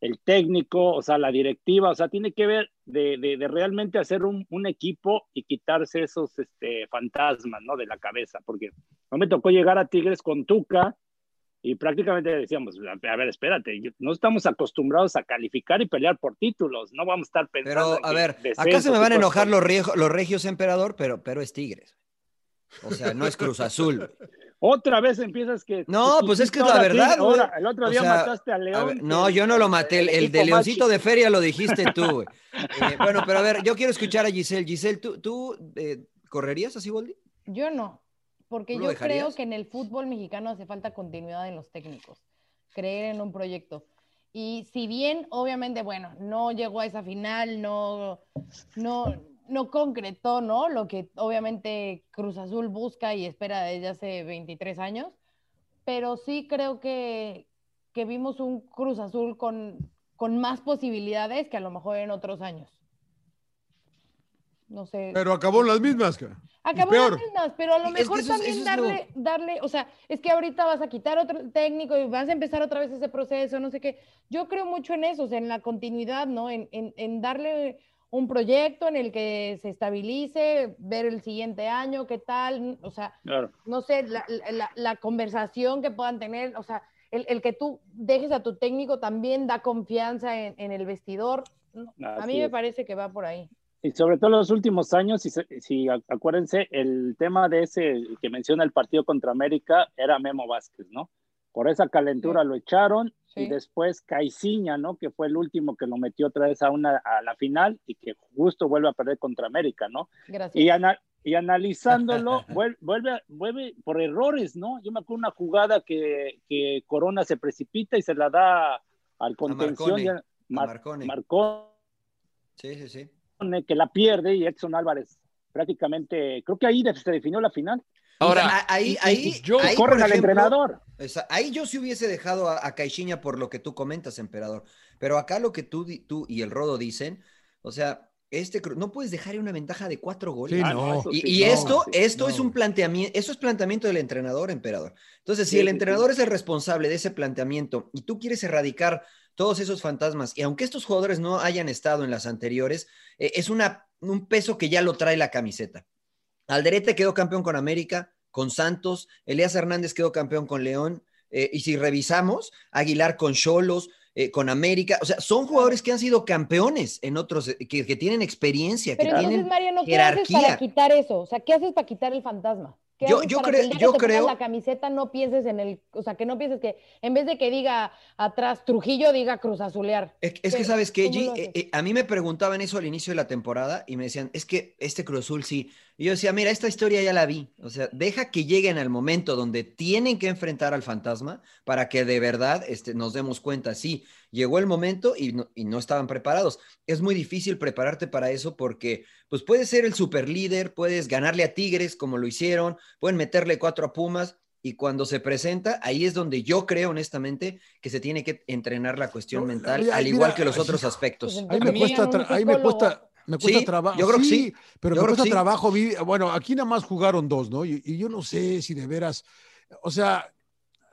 el técnico, o sea, la directiva, o sea, tiene que ver de, de- de realmente hacer un, un equipo y quitarse esos este, fantasmas, ¿no? De la cabeza, porque no me tocó llegar a Tigres con Tuca, y prácticamente decíamos, a ver, espérate, no estamos acostumbrados a calificar y pelear por títulos, no vamos a estar pensando. Pero, a ver, acá se me van a enojar los, riejos- los regios emperador, pero, pero es Tigres. O sea, no es Cruz Azul. Otra vez empiezas que. No, pues es que es la verdad, ahora, el otro O día sea, mataste a A León. ver, no, yo no lo maté. El, de Leoncito de Feria lo dijiste tú, güey. Eh, bueno, pero a ver, yo quiero escuchar a Giselle. Giselle, ¿tú, tú eh, correrías así, Boldi? Yo no, porque ¿Tú lo yo dejarías? creo que en el fútbol mexicano hace falta continuidad en los técnicos, creer en un proyecto. Y si bien, obviamente, bueno, no llegó a esa final, no, no, no concretó, ¿no? Lo que obviamente Cruz Azul busca y espera desde hace 23 años, pero sí creo que, que vimos un Cruz Azul con, con más posibilidades que a lo mejor en otros años. No sé. Pero acabó en las mismas, cara. Acabó peor. las mismas, pero a lo Es que mejor eso es- también eso lo- darle, darle, o sea, es que ahorita vas a quitar otro técnico y vas a empezar otra vez ese proceso, no sé qué. Yo creo mucho en eso, o sea, en la continuidad, ¿no? En, en, en darle un proyecto en el que se estabilice, ver el siguiente año, qué tal, o sea, Claro. no sé, la, la- la conversación que puedan tener, o sea, el, el que tú dejes a tu técnico también da confianza en, en el vestidor. A mí me parece que va por ahí. Y sobre todo los últimos años, si, se- si ac- acuérdense, el tema de ese que menciona el partido contra América era Memo Vázquez, ¿no? Por esa calentura lo echaron y después Caiciña, ¿no? Que fue el último que lo metió otra vez a, una, a la final y que justo vuelve a perder contra América, ¿no? Gracias. Y, ana- y analizándolo, vuel- vuelve, vuelve por errores, ¿no? Yo me acuerdo una jugada que, que Corona se precipita y se la da al contención. A Mar- Marcone. Marcone, Sí, sí, sí. Que la pierde y Edson Álvarez prácticamente, creo que ahí se definió la final. Ahora, Ah, ahí, ahí, yo- ahí, Corren al ejemplo, entrenador. esa- ahí yo sí hubiese dejado a, a Caixinha por lo que tú comentas, emperador. Pero acá lo que tú, tú y el Rodo dicen, o sea, este no puedes dejar una ventaja de cuatro goles. Sí, Ah, no. Y, no, esto, esto es un planteamiento, eso es planteamiento del entrenador, emperador. Entonces, si Sí, el sí, entrenador es el responsable de ese planteamiento y tú quieres erradicar todos esos fantasmas, y aunque estos jugadores no hayan estado en las anteriores, eh, es una, un peso que ya lo trae la camiseta. Alderete quedó campeón con América, con Santos, Elías Hernández quedó campeón con León, eh, y si revisamos, Aguilar con Cholos, eh, con América, o sea, son jugadores que han sido campeones en otros, que, que tienen experiencia, que Pero entonces, tienen Mariano, ¿qué haces para jerarquía. quitar eso? O sea, ¿qué haces para quitar el fantasma? ¿Qué Yo- yo para que yo creo- la camiseta no pienses en el, o sea, que no pienses que en vez de que diga atrás Trujillo, diga Cruz Azulear. Es, es que ¿Qué- sabes que G? Eh, eh, a mí me preguntaban eso al inicio de la temporada y me decían, es que este Cruz Azul sí. Y yo decía, mira, esta historia ya la vi. O sea, deja que lleguen al momento donde tienen que enfrentar al fantasma para que de verdad este, nos demos cuenta. Sí, llegó el momento y no, y no estaban preparados. Es muy difícil prepararte para eso porque, pues, puedes ser el super líder, puedes ganarle a Tigres como lo hicieron, pueden meterle cuatro a Pumas. Y cuando se presenta, ahí es donde yo creo honestamente que se tiene que entrenar la cuestión mental, al mira, igual que los otros aspectos. Ahí me cuesta, ahí me cuesta, me cuesta Sí, trabajo. yo creo que sí. pero Yo me cuesta sí. trabajo. Bueno, aquí nada más jugaron dos, ¿no? Y, y yo no sé si de veras, o sea,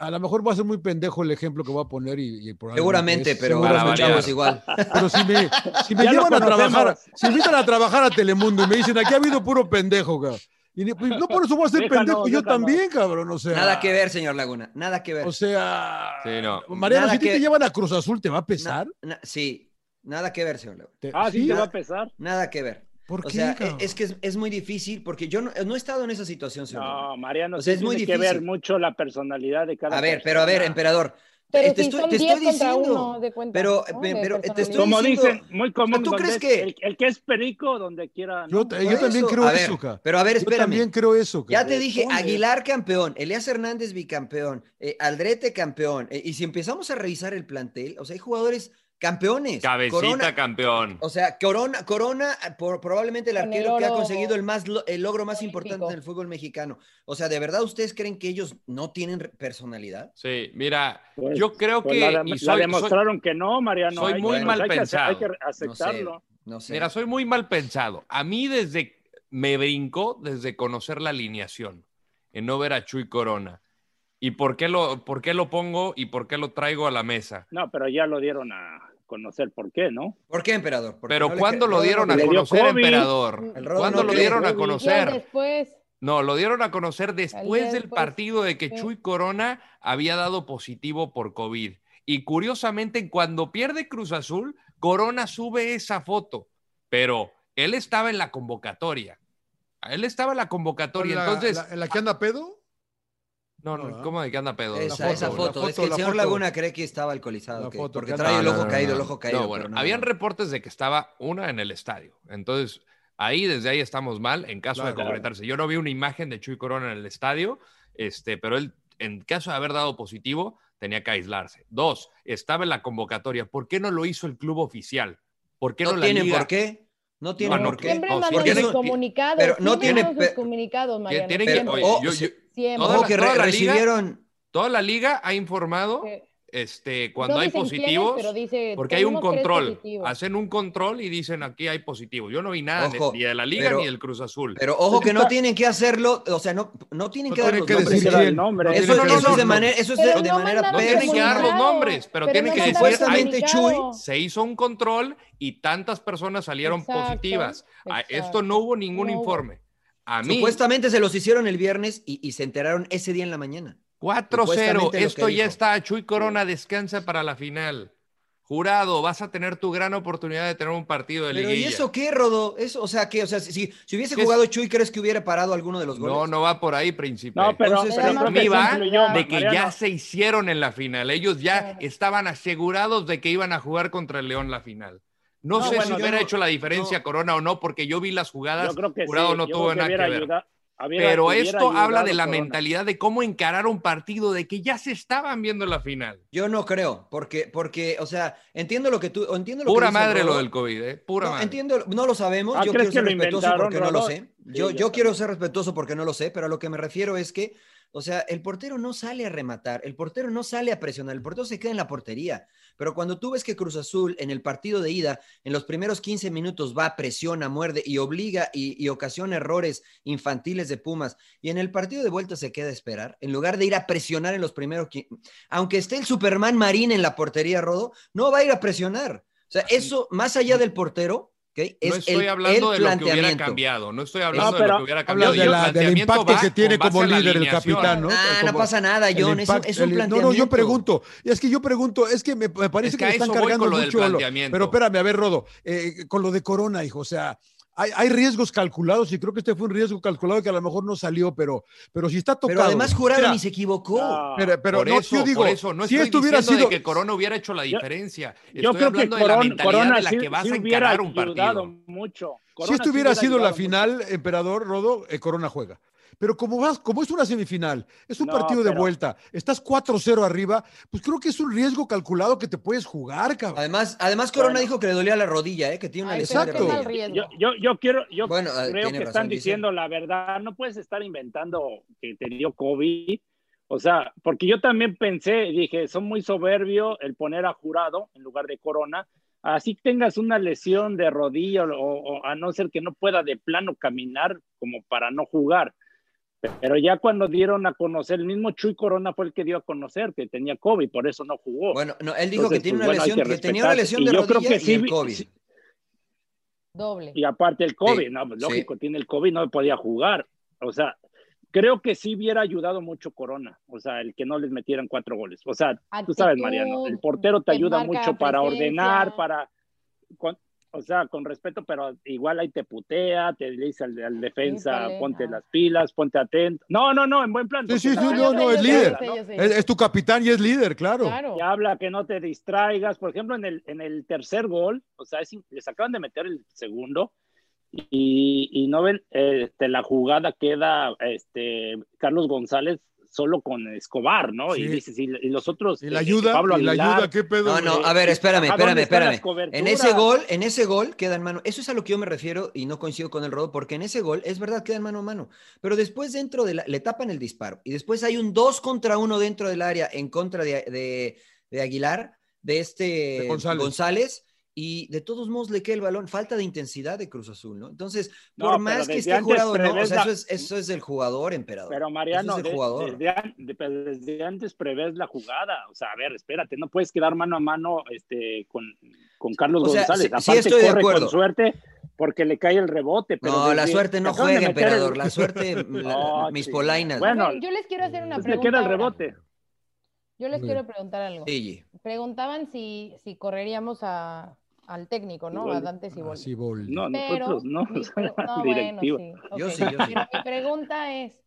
a lo mejor va a ser muy pendejo el ejemplo que voy a poner y, y Seguramente, es, pero seguramente lo escuchamos es. igual. Pero si me, si me llevan a trabajar, si me invitan a trabajar a Telemundo y me dicen, aquí ha habido puro pendejo, cabrón. Y ni- pues, no por eso voy a ser pendejo yo déjanos. también, cabrón. O sea, Nada que ver, señor Laguna, nada que ver. O sea, Sí, no. Mariano, Nada si a ti que- te llevan a Cruz Azul, ¿te va a pesar? Na- sí, nada que ver, señor Laguna. Te- Ah, sí, te ¿sí? va a pesar. Nada que ver. ¿Por o qué, sea, cabrón? es que es, es muy difícil porque yo no, no he estado en esa situación, señor. No, Mariano, O sea, es muy tiene que ver difícil. mucho la personalidad de cada A ver, pero a ver, emperador. Pero eh, te si estoy, son te 10 estoy contra diciendo. uno, de cuenta, pero, ¿no? pe- De pero te estoy. Como diciendo. dicen, muy común. ¿Tú crees es- que.? El, el que es perico, donde quiera. ¿no? Yo, yo también eso, creo a eso, ver. Pero a ver, Yo espérame. también creo eso, ca. Ya te dije. Aguilar campeón, Elías Hernández bicampeón, eh, Aldrete campeón. eh, y si empezamos a revisar el plantel, o sea, hay jugadores campeones. Cabecita Corona, campeón. o sea, Corona, Corona por, probablemente el Con el arquero que ha conseguido el, más, lo- el logro más importante del fútbol mexicano. O sea, ¿de verdad ustedes creen que ellos no tienen personalidad? Sí, mira, Pues- yo creo pues que. la, y la soy- soy- demostraron que no, Mariano. soy muy mal hay que pensado. Hay que No sé, aceptarlo. no sé. Mira, soy muy mal pensado. A mí desde me brincó desde conocer la alineación, en no ver a Chuy Corona. ¿Y por qué lo, por qué lo pongo y por qué lo traigo a la mesa? No, pero ya lo dieron a conocer por qué, ¿no? ¿Por qué, emperador? Porque Pero no ¿cuándo lo dieron a conocer, COVID. emperador? ¿Cuándo no lo dieron a conocer? después. No, lo dieron a conocer después del partido de que sí. Chuy Corona había dado positivo por COVID. Y curiosamente, cuando pierde Cruz Azul, Corona sube esa foto, pero él estaba en la convocatoria. Él estaba en la convocatoria. ¿La, Entonces, la- ¿En la que anda pedo? No, no, no, ¿ah? ¿cómo de qué anda pedo? Esa, foto, esa la foto. Es foto, que el la señor foto. Laguna cree que estaba alcoholizado. La que- foto, porque que trae el ojo no, caído, el ojo caído. No, bueno, habían no. reportes de que estaba una en el estadio. Entonces, ahí desde ahí estamos mal en caso de Claro. concretarse. Yo no vi una imagen de Chuy Corona en el estadio, este, pero él, en caso de haber dado positivo, tenía que aislarse. Dos, estaba en la convocatoria. ¿Por qué no lo hizo el club oficial? ¿Por qué no, No la tienen liga? por qué. No tienen no, por qué. Siempre No, mandan sus comunicados. pero no siempre tiene- mandan sus pe- comunicados, Mariano. tienen que- oye, yo- yo- Siempre. toda Ojo la- que toda re- la liga- recibieron. Toda la liga ha informado este, cuando no hay quiénes, positivos, dice, porque hay un "Tenemos tres control. positivos". Hacen un control y dicen aquí hay positivos. Yo no vi nada de- Ojo, ni de la liga pero- ni del Cruz Azul. Pero ojo que no tienen que hacerlo, o sea, no, no tienen No que dar los que nombres. decir el nombre. No Eso, tienen que eso es decir de manera, eso es de, de no manera No tienen que dar los nombres, pero Pero tienen no que decir, Supuestamente. Chuy, se hizo un control y tantas personas salieron Exacto, positivas. A exacto. Esto no hubo ningún No informe. A mí, Supuestamente se los hicieron el viernes y, y se enteraron ese día en la mañana. 4-0. supuestamente lo Esto que ya dijo. está. Chuy Corona descansa para la final. Jurado, vas a tener tu gran oportunidad de tener un partido de Pero ¿y eso qué, Rodo? Eso, o sea, ¿qué? O sea, si, si hubiese ¿Qué es? jugado Chuy, ¿crees que hubiera parado alguno de los goles? No, no va por ahí, príncipe. No, pero, Entonces, a que mí va de que Mariano. ya se hicieron en la final. Ellos ya estaban asegurados de que iban a jugar contra el León la final. No, No, sé bueno, si yo hubiera no- hecho la diferencia no. Corona o no, porque yo vi las jugadas. Yo creo que Jurado sí, no tuvo creo que nada que ver. ayuda- hubiera- Pero hubiera esto habla de la Corona. mentalidad de cómo encarar un partido, de que ya se estaban viendo la final. Yo no creo, porque, porque, o sea, entiendo lo que tú, entiendo lo Pura que dice madre lo del COVID, ¿eh? Pura No, madre. entiendo, no lo sabemos. Ah, yo ¿crees quiero ser lo respetuoso porque no lo sé. Yo, yo quiero ser respetuoso porque no lo sé, pero a lo que me refiero es que, o sea, el portero no sale a rematar, el portero no sale a presionar, el portero se queda en la portería. Pero cuando tú ves que Cruz Azul en el partido de ida, en los primeros 15 minutos va, presiona, muerde y obliga y, y ocasiona errores infantiles de Pumas, y en el partido de vuelta se queda a esperar, en lugar de ir a presionar en los primeros, aunque esté el Superman Marín en la portería, Rodo, no va a ir a presionar. O sea, eso, más allá del portero, no estoy el- hablando el de lo que hubiera planteamiento. cambiado. No estoy hablando No, de lo que hubiera cambiado. de la- del planteamiento impacto que tiene como líder el capitán, ¿no? Ah, no pasa nada, John. Es, un- impacto- es un el- no, planteamiento. no, yo pregunto. Es que yo pregunto, es que me, me parece Es que que, le están eso voy cargando con lo del mucho. lo- planteamiento. pero espérame, a ver, Rodo, eh, con lo de Corona, hijo, o sea, hay, hay riesgos calculados y creo que este fue un riesgo calculado que a lo mejor no salió, pero, pero si está tocado. Pero además Jurado Mira, ni se equivocó. Pero, pero por no, eso, yo digo, por eso, no si estoy esto hubiera diciendo sido. de que Corona hubiera hecho la diferencia. Yo Estoy creo que hablando de la Corona, mentalidad Corona de la sí, que vas sí a encarar un partido. mucho. si Corona esto hubiera sido la mucho. final, emperador Rodo, eh, Corona juega. Pero como vas, como es una semifinal, es un No, partido de pero- vuelta, estás 4-0 arriba, pues creo que es un riesgo calculado que te puedes jugar, cabrón. Además, además Corona dijo que le dolía la rodilla, ¿eh? que tiene una Ay, lesión de rodilla. Yo, riesgo. yo, yo quiero, yo Bueno, eh, creo que razón, están dice. diciendo la verdad. No puedes estar inventando que te dio COVID. O sea, porque yo también pensé, dije, son muy soberbio el poner a jurado en lugar de corona. Así tengas una lesión de rodilla o, o a no ser que no pueda de plano caminar como para no jugar. Pero ya cuando dieron a conocer, el mismo Chuy Corona fue el que dio a conocer que tenía COVID, por eso no jugó. Bueno, no, él dijo Entonces, que tiene pues, una bueno, hay lesión, que que, tenía una lesión Y de yo creo que y sí el vi- COVID. sí, Doble. Y aparte el COVID, Sí, no, pues sí. lógico, tiene el COVID, no podía jugar. O sea, creo que sí hubiera ayudado mucho Corona, o sea, el que no les metieran cuatro goles. O sea, tú sabes, Actitud, Mariano, el portero te ayuda mucho para ordenar, para, con- o sea, con respeto, pero igual ahí te putea, te dice al, al defensa, ponte no. las pilas, ponte atento. No, no, no, en buen plan. Sí, sí, sí, no, no, es líder. Es, es tu capitán y es líder, claro. Claro. Y habla que no te distraigas. Por ejemplo, en el, en el tercer gol, o sea, es les acaban de meter el segundo y, y no ven, este, la jugada queda este, Carlos González solo con Escobar, ¿no? Y dices, y, y los otros. Y la eh, ayuda, Pablo y la ayuda, qué pedo. No, no, a ver, espérame, ¿A espérame, espérame. En ese gol, en ese gol queda en mano. Eso es a lo que yo me refiero y no coincido con el rodo, porque en ese gol es verdad queda en mano a mano. Pero después dentro de la, le tapan el disparo y después hay un 2 contra 1 dentro del área en contra de, de- de Aguilar, de este De González. González. Y de todos modos le queda el balón, falta de intensidad de Cruz Azul, ¿no? Entonces, por más que esté jurado, no, o sea, la- eso es, eso es del jugador, emperador. Pero Mariano, es del de- jugador. desde, de- antes prevés la jugada. O sea, a ver, espérate, no puedes quedar mano a mano este, con, con Carlos O sea, González. sí- sí Aparte, estoy de corre acuerdo. con suerte porque le cae el rebote. Pero no, la suerte no de juega, el- emperador. La suerte, la- mis sí. polainas. Bueno, yo les quiero hacer una pues le pregunta. queda el ahora. rebote. Yo les quiero preguntar algo. Sí. Preguntaban si, si correríamos a, al técnico, ¿no? A Siboldi. Dante Siboldi. No, Pero nosotros no, mi no, bueno, sí, Yo ok. sí, yo sí. Pero mi pregunta es,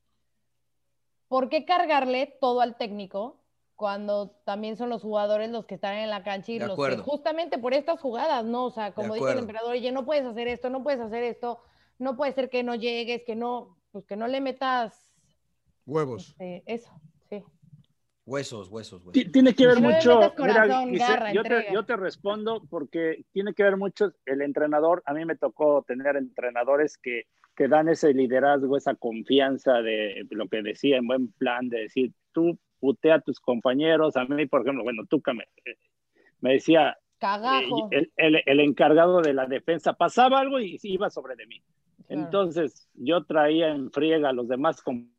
¿por qué cargarle todo al técnico cuando también son los jugadores los que están en la cancha y De los que justamente por estas jugadas, ¿no? O sea, como dice el emperador, oye, no puedes hacer esto, no puedes hacer esto, no puede ser que no llegues, que no, pues que no le metas Huevos. este, eso. Huesos, huesos, huesos. Ti- Tiene que ver mucho. corazón, Giselle, garra, yo, te, yo te respondo porque tiene que ver mucho el entrenador. A mí me tocó tener entrenadores que, que dan ese liderazgo, esa confianza de lo que decía en buen plan, de decir, tú putea a tus compañeros. A mí, por ejemplo, bueno, tú que me, me decía, Cagajo. eh, el, el- el encargado de la defensa pasaba algo y iba sobre de mí. Claro. Entonces yo traía en friega a los demás compañeros,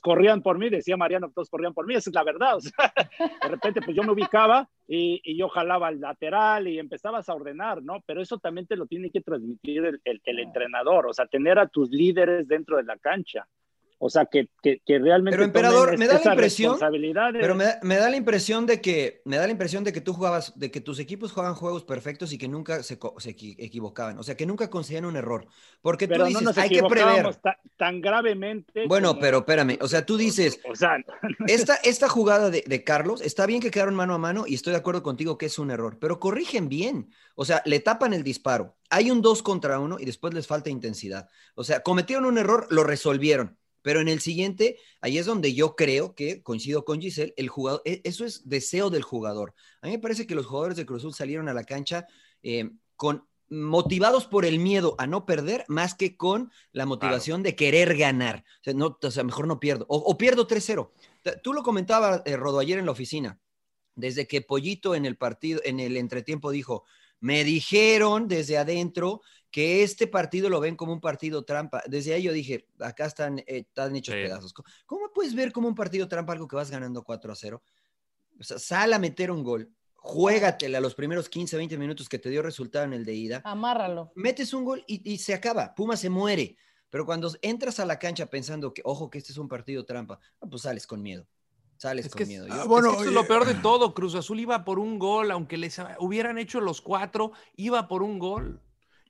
corrían por mí, decía Mariano, todos corrían por mí, esa es la verdad. o sea, de repente pues yo me ubicaba y, y yo jalaba al lateral y empezabas a ordenar, ¿no? Pero eso también te lo tiene que transmitir el, el- el entrenador, o sea, tener a tus líderes dentro de la cancha. O sea, que, que, que realmente Pero, emperador, me da la impresión- Pero me da, me da la impresión de que me da la impresión de que tú jugabas, de que tus equipos jugaban juegos perfectos y que nunca se, se equi- equivocaban, o sea, que nunca conseguían un error, porque pero tú dices, no nos hay que prever. tan gravemente. Bueno, como- pero espérame, o sea, tú dices, O sea, esta, esta jugada de, de Carlos, está bien que quedaron mano a mano y estoy de acuerdo contigo que es un error, pero corrigen bien. O sea, le tapan el disparo. Hay un 2 contra 1 y después les falta intensidad. O sea, cometieron un error, lo resolvieron. Pero en el siguiente, ahí es donde yo creo que, coincido con Giselle, el jugador, e- eso es deseo del jugador. A mí me parece que los jugadores de Cruz Azul salieron a la cancha eh, con motivados por el miedo a no perder más que con la motivación de querer ganar. O sea, no, o sea, mejor no pierdo. O, o pierdo 3-0. T- Tú lo comentabas, eh, Rodo, ayer en la oficina. Desde que Pollito en el partido, en el entretiempo dijo, me dijeron desde adentro que este partido lo ven como un partido trampa. Desde ahí yo dije, acá están, eh, están hechos Sí. pedazos. ¿Cómo- ¿Cómo puedes ver como un partido trampa algo que vas ganando 4 a 0? O sea, sal a meter un gol, juégatela los primeros 15, 20 minutos que te dio resultado en el de ida, Amárralo. metes un gol y, y se acaba. Puma se muere. Pero cuando entras a la cancha pensando que, ojo, que este es un partido trampa, ah, pues sales con miedo. Sales Es con que, miedo. ah, Yo- bueno, es que eso es lo peor de todo. Cruz Azul iba por un gol, aunque les hubieran hecho los cuatro, iba por un gol.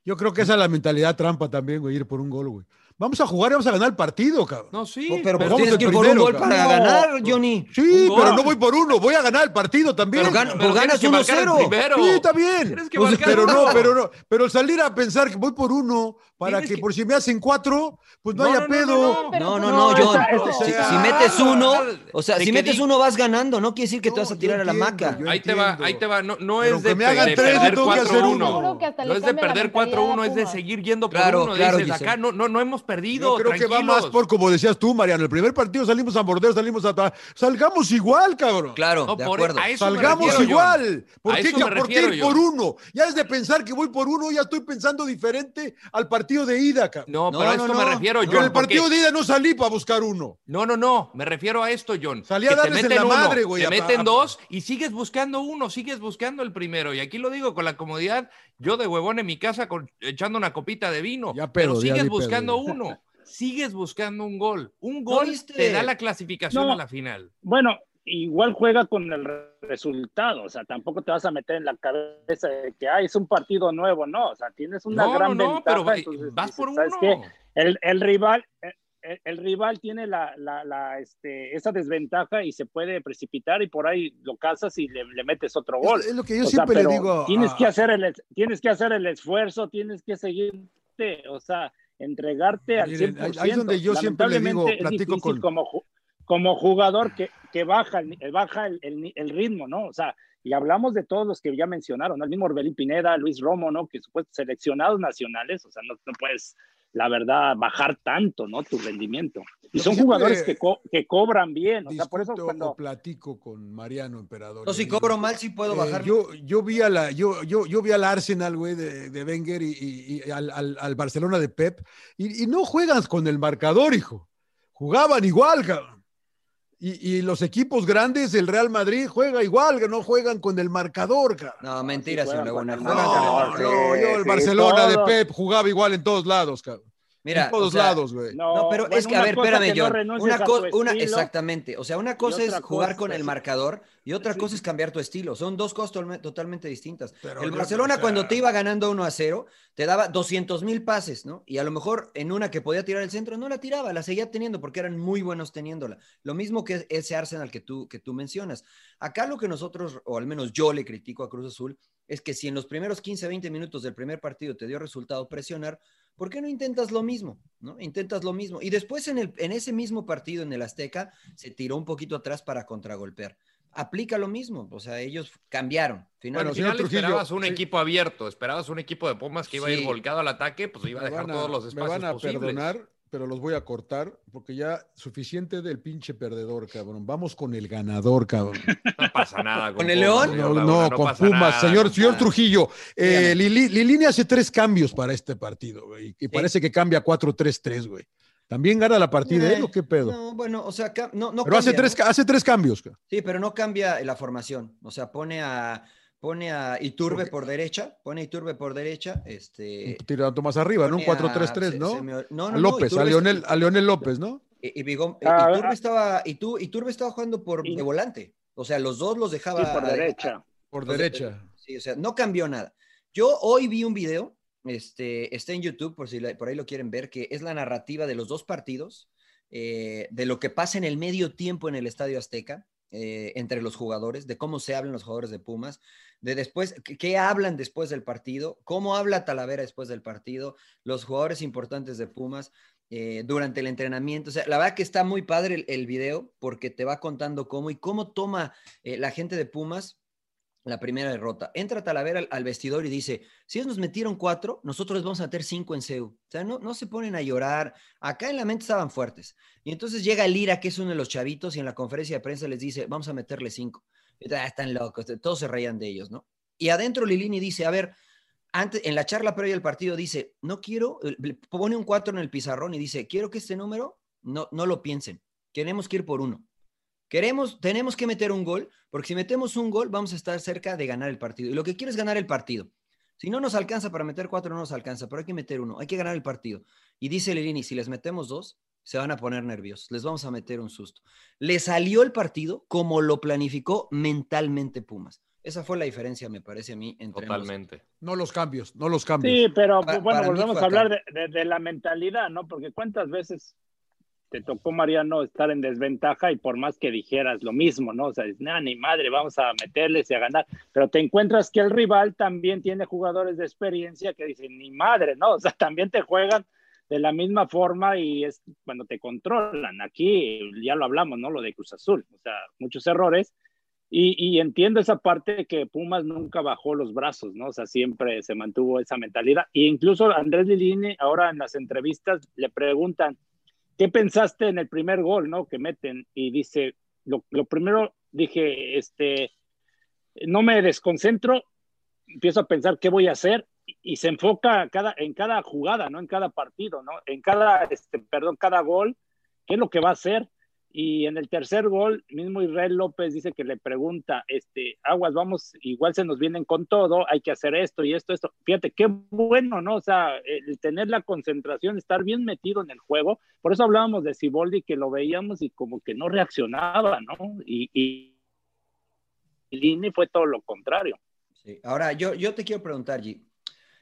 Yo creo que esa es la mentalidad trampa también, güey, ir por un gol, güey. Vamos a jugar y vamos a ganar el partido, cabrón. No, sí. Pero vamos tienes que ir por un gol cabrón. para No. ganar, Johnny. Sí, pero no voy por uno, voy a ganar el partido también. Pero gan- Pero pues ganas tienes que marcar el 1-0. primero. Sí, está bien. Marcar pero no, pero no. Pero salir a pensar que voy por uno para que, que- por si me hacen cuatro, pues no, No, haya no, no, pedo. no, Pero No, no, no, no, John. Si, si metes uno, o sea, si metes di- uno vas ganando, no quiere decir que te No, vas a tirar a la maca. Ahí te va, ahí te va. No, no Pero es de, que me hagan de tres, yo perder tengo que hacer 4-1. uno. Seguro que hasta No es de perder mentalidad 4-1, a es de seguir yendo por uno. claro, dices, acá no, no, no hemos perdido. Yo creo que va más por, como decías tú, Mariano, el primer partido salimos a morder, salimos a... Salgamos igual, cabrón. Claro, No, de por- acuerdo. a eso Salgamos refiero, John. igual. ¿Por A qué, me por qué ir por John. uno? Ya es de pensar que voy por uno, ya estoy pensando diferente al partido de ida, cabrón. No, No, pero a no, esto no. me refiero, No, Yo en John. el partido porque- de ida no salí para buscar uno. No, no, no, me refiero a esto, John. Salí a que te darles en la uno, madre, güey, Te a- meten a- dos y sigues buscando uno, sigues buscando el primero. Y aquí lo digo con la comodidad, yo de huevón en mi casa con- echando una copita de vino. Ya pero sigues buscando uno, sigues buscando un gol. Un gol te da la clasificación No. a la final. Bueno, igual juega con el resultado, o sea, tampoco te vas a meter en la cabeza de que ay, es un partido nuevo, no, o sea, tienes una No, gran no, no, ventaja. pero entonces vas dices, por ¿sabes uno. qué? El, el rival, el, rival tiene la, la, la, este, esa desventaja y se puede precipitar y por ahí lo cazas y le, le metes otro gol. Es, es lo que yo O sea, siempre le pero digo. Tienes que a- hacer el, es- tienes que hacer el esfuerzo, tienes que seguirte, o sea, entregarte al Miren, 100%. ahí- es donde yo siempre le digo, platico con- como, como jugador que, que baja, baja el, el el ritmo, ¿no? O sea, y hablamos de todos los que ya mencionaron, ¿no? El mismo Orbelín Pineda, Luis Romo, ¿no? Que supuestos seleccionados nacionales, o sea, no, no puedes, la verdad, bajar tanto, ¿no? Tu rendimiento. Y son jugadores que, co- que cobran bien, o sea, por eso cuando... o platico con Mariano Emperador. No, si cobro mal, sí puedo eh, bajar. yo, yo vi a la, yo, yo, yo vi al Arsenal, güey, de, de Wenger y, y- y al, al- al Barcelona de Pep, y, y no juegan con el marcador, hijo. Jugaban igual, cabrón. Y, y los equipos grandes, el Real Madrid juega igual, que no juegan con el marcador, cabrón. No, mentira, sí señor. No, yo el sí, Barcelona de. Pep jugaba igual en todos lados, cabrón. Mira, en todos o sea, lados, güey. No, pero bueno, es que, a ver, espérame, no renuncies una cosa, una, exactamente. O sea, una cosa es jugar cosa con el marcador y otra Sí. cosa es cambiar tu estilo. Son dos cosas totalmente distintas. Pero el yo- Barcelona, o sea- cuando te iba ganando 1 a 0, te daba 200 mil pases, ¿no? Y a lo mejor en una que podía tirar el centro, no la tiraba, la seguía teniendo porque eran muy buenos teniéndola. Lo mismo que ese Arsenal que tú, que tú mencionas. Acá lo que nosotros, o al menos yo le critico a Cruz Azul, es que si en los primeros 15, 20 minutos del primer partido te dio resultado presionar, ¿por qué no intentas lo mismo? ¿no? Intentas lo mismo. Y después en, el, en ese mismo partido en el Azteca se tiró un poquito atrás para contragolpear. Aplica lo mismo, o sea, ellos cambiaron. Finalmente, Al final Trujillo, esperabas un sí. equipo abierto, esperabas un equipo de Pumas que iba a ir volcado al ataque, pues iba a Me dejar a- todos los me espacios van a posibles. perdonar, pero los voy a cortar porque ya suficiente del pinche perdedor, cabrón. Vamos con el ganador, cabrón. No pasa nada. ¿Con el Pumas, León? No, no, con Pumas. nada, señor, señor Trujillo, eh. Lili- Lilini hace tres cambios para este partido, güey. Y parece que cambia 4-3-3, güey. ¿También gana la partida Eh, él o qué pedo? No, bueno, o sea, no, no pero hace, cambia, tres, ¿no? ca- hace tres cambios. ca. Sí, pero no cambia la formación. O sea, pone a pone a Iturbe Porque- por derecha, pone a Iturbe por derecha, este Tirando más arriba, ¿no? Un pone a- 4-3-3, se- ¿no? se me- no, no, a no, López, a Leonel, a Leonel López, ¿no? Y, y Bigón- eh, Ah, Iturbe ah. estaba Itu- Iturbe estaba jugando por Y- de volante. O sea, los dos los Sí, dejaba por a- derecha. Por o sea, derecha. Sí, o sea, no cambió nada. Yo hoy vi un video, este, está en YouTube por si la- por ahí lo quieren ver, que es la narrativa de los dos partidos, eh, de lo que pasa en el medio tiempo en el Estadio Azteca, eh, entre los jugadores, de cómo se hablan los jugadores de Pumas, de después, qué, hablan después del partido, cómo habla Talavera después del partido, los jugadores importantes de Pumas. eh, durante el entrenamiento, o sea, la verdad que está muy padre el, el video porque te va contando cómo y cómo toma eh, la gente de Pumas la primera derrota. Entra Talavera al, vestidor y dice, si ellos nos metieron cuatro, nosotros les vamos a meter cinco en CEU. O sea, no, no se ponen a llorar. Acá en la mente estaban fuertes. Y entonces llega Lira, que es uno de los chavitos, y en la conferencia de prensa les dice, vamos a meterle cinco. "Ah, están locos, todos se reían de ellos, ¿no? Y adentro Lilini dice, a ver, antes, en la charla previa al partido dice, no quiero, eh, pone un cuatro en el pizarrón y dice, quiero que este número no, no lo piensen. Queremos que ir por uno. Queremos, tenemos que meter un gol, porque si metemos un gol, vamos a estar cerca de ganar el partido. Y lo que quiero es ganar el partido. Si no nos alcanza para meter cuatro, no nos alcanza, pero hay que meter uno, hay que ganar el partido. Y dice Lerini, si les metemos dos, se van a poner nerviosos, les vamos a meter un susto. Le salió el partido como lo planificó mentalmente Pumas. Esa fue la diferencia, me parece a mí, entre ambos. Totalmente. No los cambios, no los cambios. Sí, pero Pa- bueno, volvemos a hablar de, de- de la mentalidad, ¿no? Porque cuántas veces te tocó, Mariano, estar en desventaja y por más que dijeras lo mismo, ¿no? O sea, dices, "Nah, ni madre, vamos a meterles y a ganar. Pero te encuentras que el rival también tiene jugadores de experiencia que dicen, ni madre, ¿no? O sea, también te juegan de la misma forma y es cuando te controlan. Aquí ya lo hablamos, ¿no? Lo de Cruz Azul, o sea, muchos errores. Y, entiendo esa parte de que Pumas nunca bajó los brazos, ¿no? O sea, siempre se mantuvo esa mentalidad. Y incluso Andrés Lilini, ahora en las entrevistas, le preguntan, ¿qué pensaste en el primer gol, ¿no? Que meten. Y dice, lo, lo primero dije, este, no me desconcentro, empiezo a pensar qué voy a hacer y, se enfoca cada, en cada jugada, ¿no? En cada partido, ¿no? En cada, este, perdón, cada gol, qué es lo que va a hacer. Y en el tercer gol, mismo Israel López dice que le pregunta, este, aguas, vamos, igual se nos vienen con todo, hay que hacer esto y esto, esto. Fíjate, qué bueno, ¿no? O sea, el tener la concentración, estar bien metido en el juego. Por eso hablábamos de Siboldi, que lo veíamos y como que no reaccionaba, ¿no? Y, y, y Lini fue todo lo contrario. Sí. Ahora, yo, yo te quiero preguntar, G.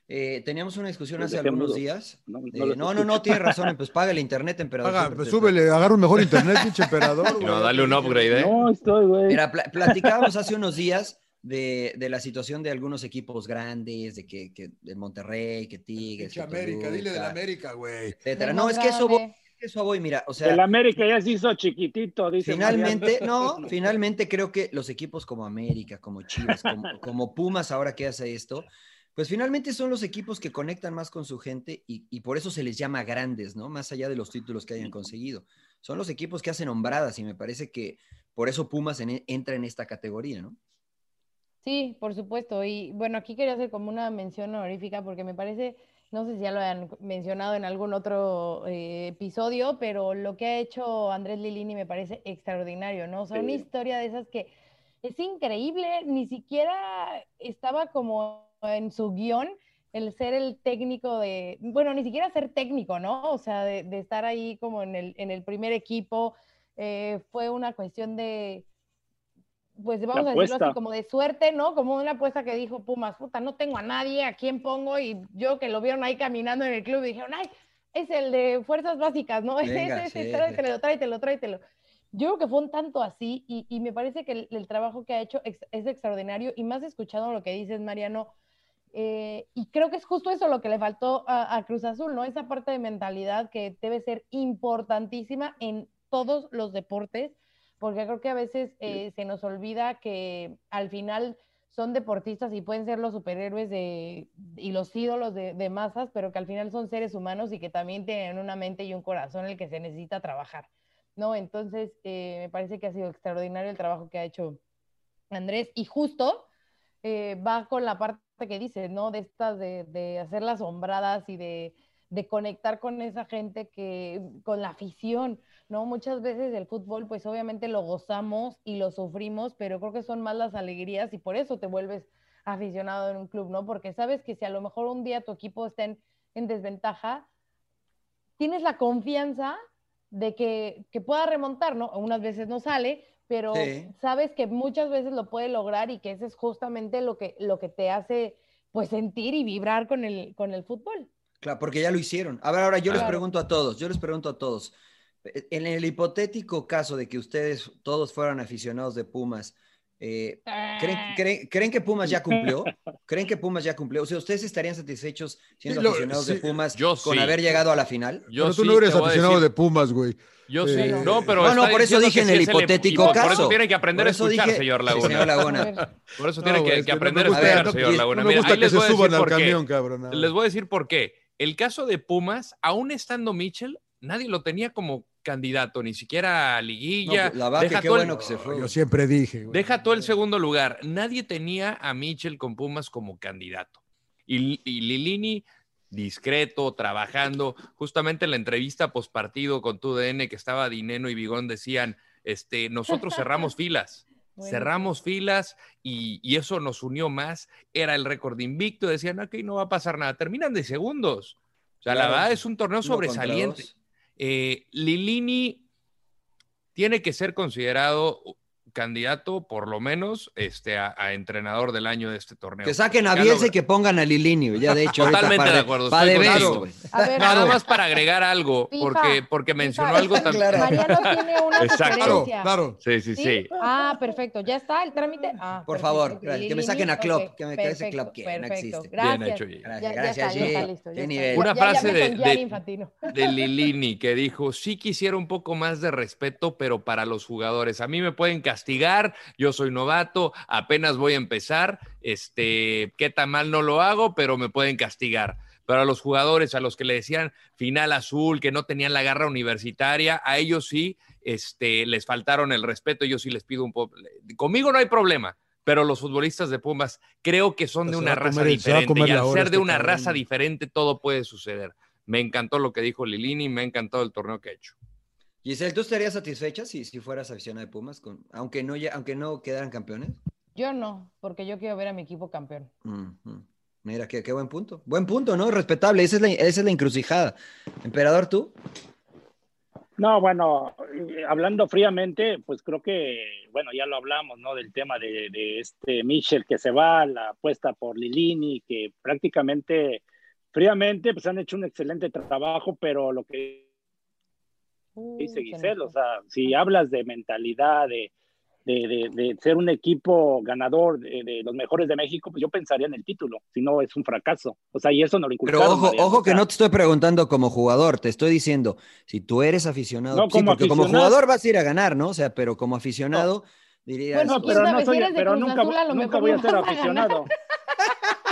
Eh, teníamos una discusión hace algunos días. No, no Eh, no, no, no, tienes razón. Pues paga el internet, emperador. Siempre pues súbele, agarra un mejor internet, pinche emperador. güey. No, dale un upgrade, ¿eh? No, estoy, güey. Mira, pla- platicábamos hace unos días de, de la situación de algunos equipos grandes, de que, que de Monterrey, que Tigres, Pinche que América, dile de la Toluca, América, güey. etcétera. Del No, es que eso voy, eso voy, mira, o sea, el América ya se hizo chiquitito, dice Finalmente, Mariano. no, finalmente creo que los equipos como América, como Chivas, como, como Pumas ahora que hace esto, pues finalmente son los equipos que conectan más con su gente y, y por eso se les llama grandes, ¿no? Más allá de los títulos que hayan conseguido. Son los equipos que hacen hombradas y me parece que por eso Pumas en- entra en esta categoría, ¿no? Sí, por supuesto. Y bueno, aquí quería hacer como una mención honorífica porque me parece, no sé si ya lo han mencionado en algún otro eh, episodio, pero lo que ha hecho Andrés Lilini me parece extraordinario, ¿no? O sea, una historia de esas que es increíble, ni siquiera estaba como en su guion el ser el técnico de, bueno, ni siquiera ser técnico, ¿no? O sea, de, de estar ahí como en el, en el primer equipo, eh, fue una cuestión de, pues vamos a decirlo así, como de suerte, ¿no? Como una apuesta que dijo Pumas, puta, no tengo a nadie, ¿a quién pongo? Y yo que lo vieron ahí caminando en el club y dijeron, ay, es el de fuerzas básicas, ¿no? Ese, Venga, ese, sí, tráetelo, tráetelo, tráetelo. Yo creo que fue un tanto así y, y me parece que el, el trabajo que ha hecho ex- es extraordinario y más escuchando lo que dices, Mariano, eh, y creo que es justo eso lo que le faltó a, a Cruz Azul, ¿no? Esa parte de mentalidad que debe ser importantísima en todos los deportes, porque creo que a veces eh, se nos olvida que al final son deportistas y pueden ser los superhéroes de, y los ídolos de, de masas, pero que al final son seres humanos y que también tienen una mente y un corazón en el que se necesita trabajar, ¿no? Entonces, eh, me parece que ha sido extraordinario el trabajo que ha hecho Andrés y justo eh, va con la parte que dices, ¿no? De estas de, de hacer las sombradas y de, de conectar con esa gente que, con la afición, ¿no? Muchas veces el fútbol, pues obviamente lo gozamos y lo sufrimos, pero creo que son más las alegrías y por eso te vuelves aficionado en un club, ¿no? Porque sabes que si a lo mejor un día tu equipo está en, en desventaja, tienes la confianza de que, que pueda remontar, ¿no? Unas veces no sale, pero Sí. sabes que muchas veces lo puede lograr y que eso es justamente lo que, lo que te hace pues sentir y vibrar con el, con el fútbol. Claro, porque ya lo hicieron. A ver, ahora yo les pregunto a todos, yo les pregunto a todos. eh, En el hipotético caso de que ustedes todos fueran aficionados de Pumas, eh, ¿creen, creen, creen que Pumas ya cumplió? ¿Creen que Pumas ya cumplió? O sea, ¿ustedes estarían satisfechos siendo Sí, lo- aficionados de. Pumas Yo con sí. haber llegado a la final? Yo pero tú sí no eres aficionado decir- de Pumas, güey. Yo Eh, sí. No, pero No, no, por eso dije en el hipotético Por caso. eso tiene que aprender Por a eso escuchar, dije- señor Laguna. señor Por eso No, tiene que, es que que no me aprender a escuchar, no, señor Laguna. no me gusta que les se voy a suban decir al por qué. camión, cabrón. Les voy a decir por qué. El caso de Pumas, aún estando Mitchell, nadie lo tenía como candidato, ni siquiera a liguilla. No, la vaca, deja qué todo el- bueno que se fue. Yo siempre dije, güey. Deja todo el segundo lugar. Nadie tenía a Mitchell con Pumas como candidato. Y, y Lilini, discreto, trabajando. Justamente en la entrevista postpartido con TUDN, que estaba Dineno y Bigón, decían: este, nosotros cerramos filas. Bueno. Cerramos filas y, y eso nos unió más. Era el récord invicto. Decían, ok, no va a pasar nada. Terminan de segundos. O sea, la verdad es un torneo sobresaliente. Eh, Lilini tiene que ser considerado candidato, por lo menos, este, a, a entrenador del año de este torneo. Que saquen a Bielsa y que pongan a Lilinio, ya de hecho. Totalmente para de acuerdo. Para de ver, Nada más para agregar algo, FIFA, porque, porque mencionó FIFA, algo también. claro. Mariano tiene una Exacto. Claro. Sí, sí, sí. Ah, perfecto. ¿Ya está el trámite? Ah, Por perfecto. favor, que me saquen a Klopp, que me quede ese perfecto, Klopp que no perfecto. existe. Gracias. Bien hecho. Ya, Gracias, ya está, está listo. nivel. Una frase de- de- de Lilini que dijo, sí quisiera un poco más de respeto, pero para los jugadores. A mí me pueden castigar, yo soy novato, apenas voy a empezar, este, qué tan mal no lo hago, pero me pueden castigar. Pero a los jugadores, a los que le decían final azul, que no tenían la garra universitaria, a ellos sí este, les faltaron el respeto, yo sí les pido un poco. Conmigo no hay problema, pero los futbolistas de Pumas creo que son de una raza comer- diferente y al ser de este una raza diferente todo puede suceder. Me encantó lo que dijo Lilini, me ha encantado el torneo que ha hecho. Giselle, ¿tú estarías satisfecha si, si fueras aficionada de Pumas, con, aunque, no, ya- aunque no quedaran campeones? Yo no, porque yo quiero ver a mi equipo campeón. Mira, qué, qué buen punto. Buen punto, ¿no? Respetable. Esa es la, esa es la encrucijada. Emperador, ¿tú? No, bueno, eh, hablando fríamente, pues creo que, bueno, ya lo hablamos, ¿no? Del tema de, de este Michel que se va, la apuesta por Lilini, que prácticamente, fríamente, pues han hecho un excelente trabajo, pero lo que Uh, dice se Giselle, o sea, si hablas de mentalidad, de, de, de- de ser un equipo ganador de, de los mejores de México, pues yo pensaría en el título, si no es un fracaso. O sea, y eso no lo Pero inculcaron. ojo, Mariano, ojo o que sea, no te estoy preguntando como jugador, te estoy diciendo, si tú eres aficionado, No, sí, como porque como aficionado. jugador vas a ir a ganar, ¿no? O sea, pero como aficionado dirías, Bueno, No, quién pero no si soy, pero nunca, Azul, a lo nunca mejor voy a ser vas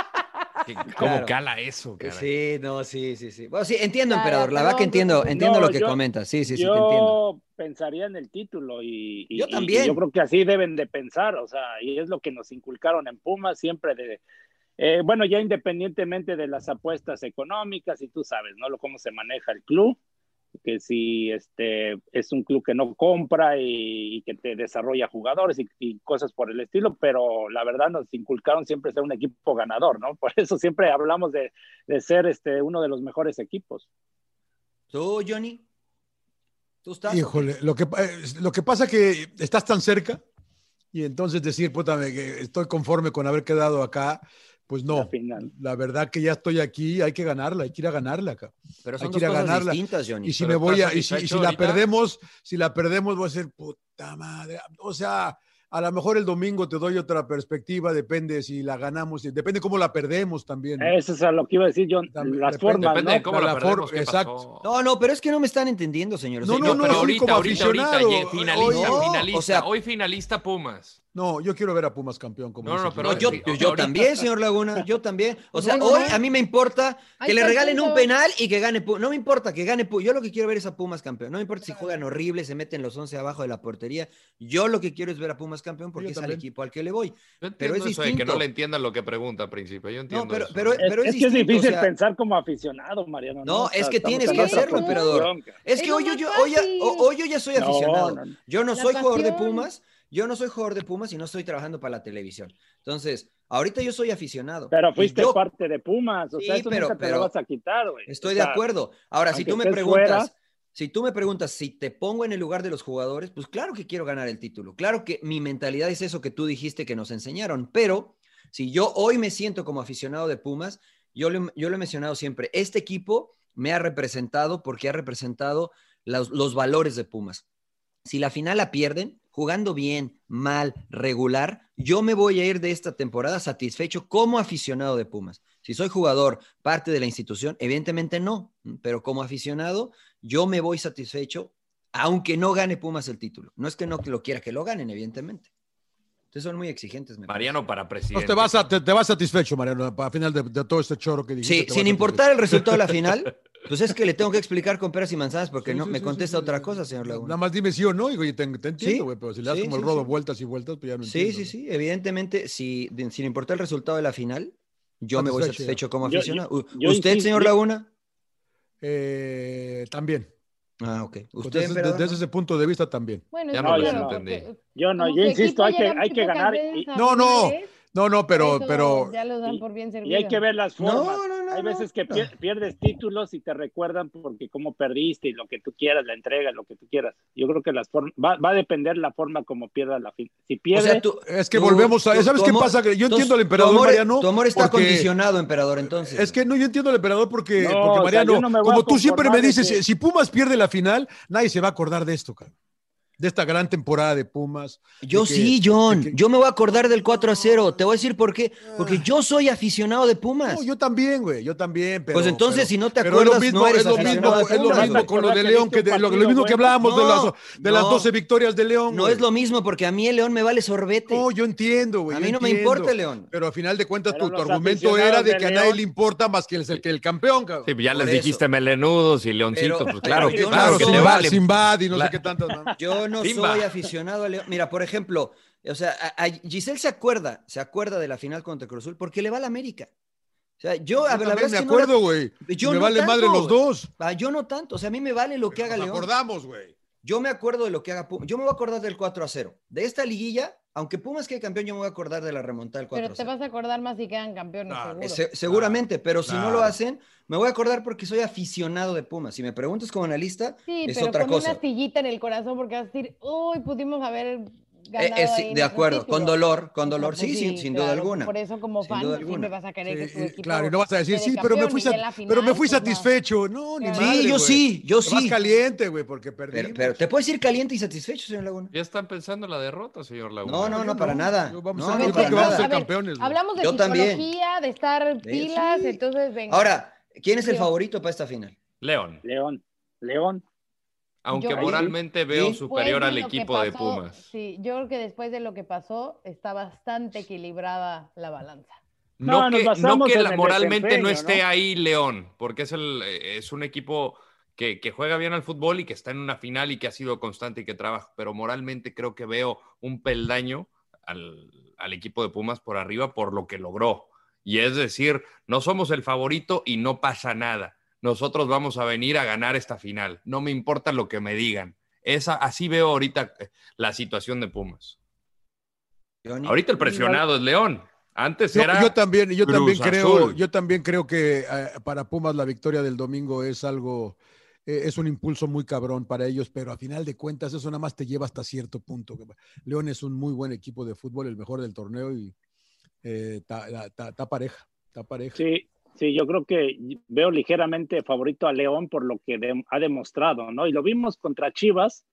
a ganar. aficionado. ¿Cómo Claro. cala eso, cara? Sí, no, sí, sí, sí. Bueno, sí, entiendo, emperador. La verdad que entiendo, entiendo No, lo que yo- comentas. Sí, sí, sí, te entiendo. yo pensaría en el título y, y- Yo también. y yo creo que así deben de pensar, o sea, y es lo que nos inculcaron en Pumas siempre de, eh, bueno, ya independientemente de las apuestas económicas y tú sabes, ¿no? Lo cómo se maneja el club, que si este es un club que no compra y, y que te desarrolla jugadores y, y cosas por el estilo, pero la verdad nos inculcaron siempre ser un equipo ganador, ¿no? Por eso siempre hablamos de, de ser este uno de los mejores equipos. ¿Tú, Johnny? ¿Tú estás? Híjole, lo que, eh, lo que pasa que estás tan cerca y entonces decir, puta, me- que estoy conforme con haber quedado acá, pues no. La final. La verdad que ya estoy aquí, hay que ganarla, hay que ir a ganarla acá. Pero Hay son que dos ir a cosas ganarla. distintas, Johnny. Y si Pero me voy a, ¿estás y si, y si la perdemos, si la perdemos, voy a ser puta madre. O sea, a lo mejor el domingo te doy otra perspectiva, depende si la ganamos, depende cómo la perdemos también. ¿no? Eso es a lo que iba a decir yo, También las depende- formas, Depende ¿no? de cómo La- la, la perdemos, exacto. No, no, pero es que no me están entendiendo, señores. No, O sea, no, no, pero ahorita, como ahorita, ahorita, finalista, No, finalista. o sea- Hoy finalista Pumas. No, yo quiero ver a Pumas campeón. Como No, no, pero yo, yo- también, señor Laguna, yo también. O sea, No, no, hoy a mí me importa que le regalen un penal y que gane Pumas. No me importa que gane Pumas. Yo lo que quiero ver es a Pumas campeón. No me importa si juegan horrible, se meten los 11 abajo de la portería. Yo lo que quiero es ver a Pumas campeón porque Yo es al también. equipo al que le voy. Yo Pero es que no le entiendan lo que pregunta al principio. Yo entiendo pero- eso. pero- Es, pero es es que es difícil o sea- pensar como aficionado, Mariano. No, es que tienes en que hacerlo, emperador. Es que hoy yo, más yo, hoy, ya, fácil. hoy yo ya soy aficionado. no, no. Yo no La soy jugador de. Pumas. Yo no soy jugador de Pumas y no estoy trabajando para la televisión. Entonces, ahorita yo soy aficionado. Pero fuiste yo- parte de Pumas, o Sí, sea, eso pero- nunca te pero- lo vas a quitar, güey. Estoy O de acuerdo. Ahora, si tú me preguntas, fuera- si tú me preguntas si te pongo en el lugar de los jugadores, pues claro que quiero ganar el título. Claro que mi mentalidad es eso que tú dijiste que nos enseñaron. Pero si yo hoy me siento como aficionado de Pumas, yo lo, yo lo he mencionado siempre, este equipo me ha representado porque ha representado los, los valores de Pumas. Si la final la pierden, jugando bien, mal, regular, yo me voy a ir de esta temporada satisfecho como aficionado de Pumas. Si soy jugador, parte de la institución, evidentemente no, pero como aficionado, yo me voy satisfecho, aunque no gane Pumas el título. No es que no lo quiera que lo ganen, evidentemente. Ustedes son muy exigentes. me parece. Mariano para No, presidente. te, vas a, te, te vas satisfecho, Mariano, a final de, de todo este choro que dijiste. Sí, sin importar el resultado de la final, pues es que le tengo que explicar con peras y manzanas porque Sí, no sí, me sí, contesta sí, sí, otra sí. cosa, señor Laguna. Nada más dime sí o no, y oye, te, te entiendo, Sí, güey, pero si le das sí, como el sí, rodo sí. vueltas y vueltas, pues ya no Sí, entiendo. sí, sí. Evidentemente, si, sin importar el resultado de la final, yo me voy Satisfecho, como Yo- aficionado. yo- U- yo ¿Usted, señor yo- Laguna? Eh, también. Ah, ok. Pues ¿Usted, desde, ese punto de vista también. Bueno, Ya no claro, Yo no, yo insisto, hay que, hay que ganar. y- No, no. No, no, pero, Eso pero Ya los dan por bien Y servido. hay que ver las No, formas. no, no, hay no, veces que pierdes títulos y te recuerdan porque cómo perdiste y lo que tú quieras, la entrega, lo que tú quieras. Yo creo que las formas va, va a depender la forma como pierdas la fin. Si O pierdes, sea, tú- es que tú- volvemos a. tú- ¿Sabes tu qué amor- pasa? Que Yo tu- entiendo al tu emperador amor- Mariano. Tu amor está porque- condicionado, emperador, entonces. Es que no, yo entiendo al emperador porque, No, porque o sea, Mariano, como tú siempre me dices, que- si- si Pumas pierde la final, nadie se va a acordar de esto, cabrón. De esta gran temporada de Pumas. Yo de que- sí, John. que- Yo me voy a acordar del 4 a 0. Te voy a decir por qué. Porque yo soy aficionado de Pumas. No, yo también, güey, yo también. Pero, Pues entonces, pero- si no te acuerdas, mismo, no eres es lo mismo, de es lo mismo con lo de León, que de- lo, mismo que hablábamos de, las, de las no. 12 victorias de León. No es lo mismo porque a mí el León me vale sorbete. No, yo entiendo, güey. A mí no me importa León. Pero al final de cuentas, tu, argumento era de de que a nadie le importa más que el, que el campeón, cabrón. Sí, ya les dijiste melenudos y leoncitos, pues claro, claro que vale. Simbad y no sé qué tantas. ¿no? Yo no soy aficionado a León. Mira, por ejemplo, o sea, a, a Giselle se acuerda, se acuerda de la final contra Cruz Azul porque le va a la América. O sea, yo, a Yo la verdad me no la- acuerdo, güey. Me no vale tanto, madre los dos. Ah, yo no tanto, o sea, a mí me vale lo que haga Nos León. acordamos, güey. Yo me acuerdo de lo que haga Pumas. Yo me voy a acordar del 4 a 0. De esta liguilla, aunque Pumas quede campeón, yo me voy a acordar de la remontada del 4 Pero te 0. vas a acordar más si quedan campeones, Claro. seguro. Se- seguramente, pero si no lo hacen, me voy a acordar porque soy aficionado de Pumas. Si me preguntas como analista, Sí, es pero otra con cosa. una astillita en el corazón porque vas a decir, uy, pudimos haber ganado eh, sí, ahí de acuerdo, con título". dolor, con dolor, sí, sin, sin duda alguna. Por eso como fan siempre vas a querer que tu equipo claro, y no vas a decir, sí, pero me fui, final, pero me fui pues satisfecho. No, ni Claro. madre, Sí, yo sí, yo Te vas sí. caliente, güey, porque perdí. Pero, pero te puedes ir caliente y satisfecho, señor Laguna. Ya están pensando en la derrota, señor Laguna. No, no, no, para nada. Yo- vamos No, a- ser campeones. Hablamos de Yo también. psicología, de estar pilas, entonces venga. Ahora, ¿quién es el favorito para esta final? León, León, León. Aunque Yo- moralmente veo superior al de equipo de pasó, Pumas. Sí, yo creo que después de lo que pasó, está bastante equilibrada la balanza. No, No, que, no que la- moralmente no esté ¿no? ahí León, porque es, el, eh, es un equipo que, que juega bien al fútbol y que está en una final y que ha sido constante y que trabaja, pero moralmente creo que veo un peldaño al, al equipo de Pumas por arriba por lo que logró. Y es decir, no somos el favorito y no pasa nada. Nosotros vamos a venir a ganar esta final. No me importa lo que me digan. Esa, así veo ahorita eh, la situación de Pumas. Johnny. Ahorita el presionado es León. Antes Yo, era yo también, yo Cruz también creo, Azul. yo también creo que eh, para Pumas la victoria del domingo es algo, eh, es un impulso muy cabrón para ellos, pero a final de cuentas eso nada más te lleva hasta cierto punto. León es un muy buen equipo de fútbol, el mejor del torneo y está pareja, está pareja. Sí, sí, yo creo que veo ligeramente favorito a León por lo que de- ha demostrado, ¿no? Y lo vimos contra Chivas.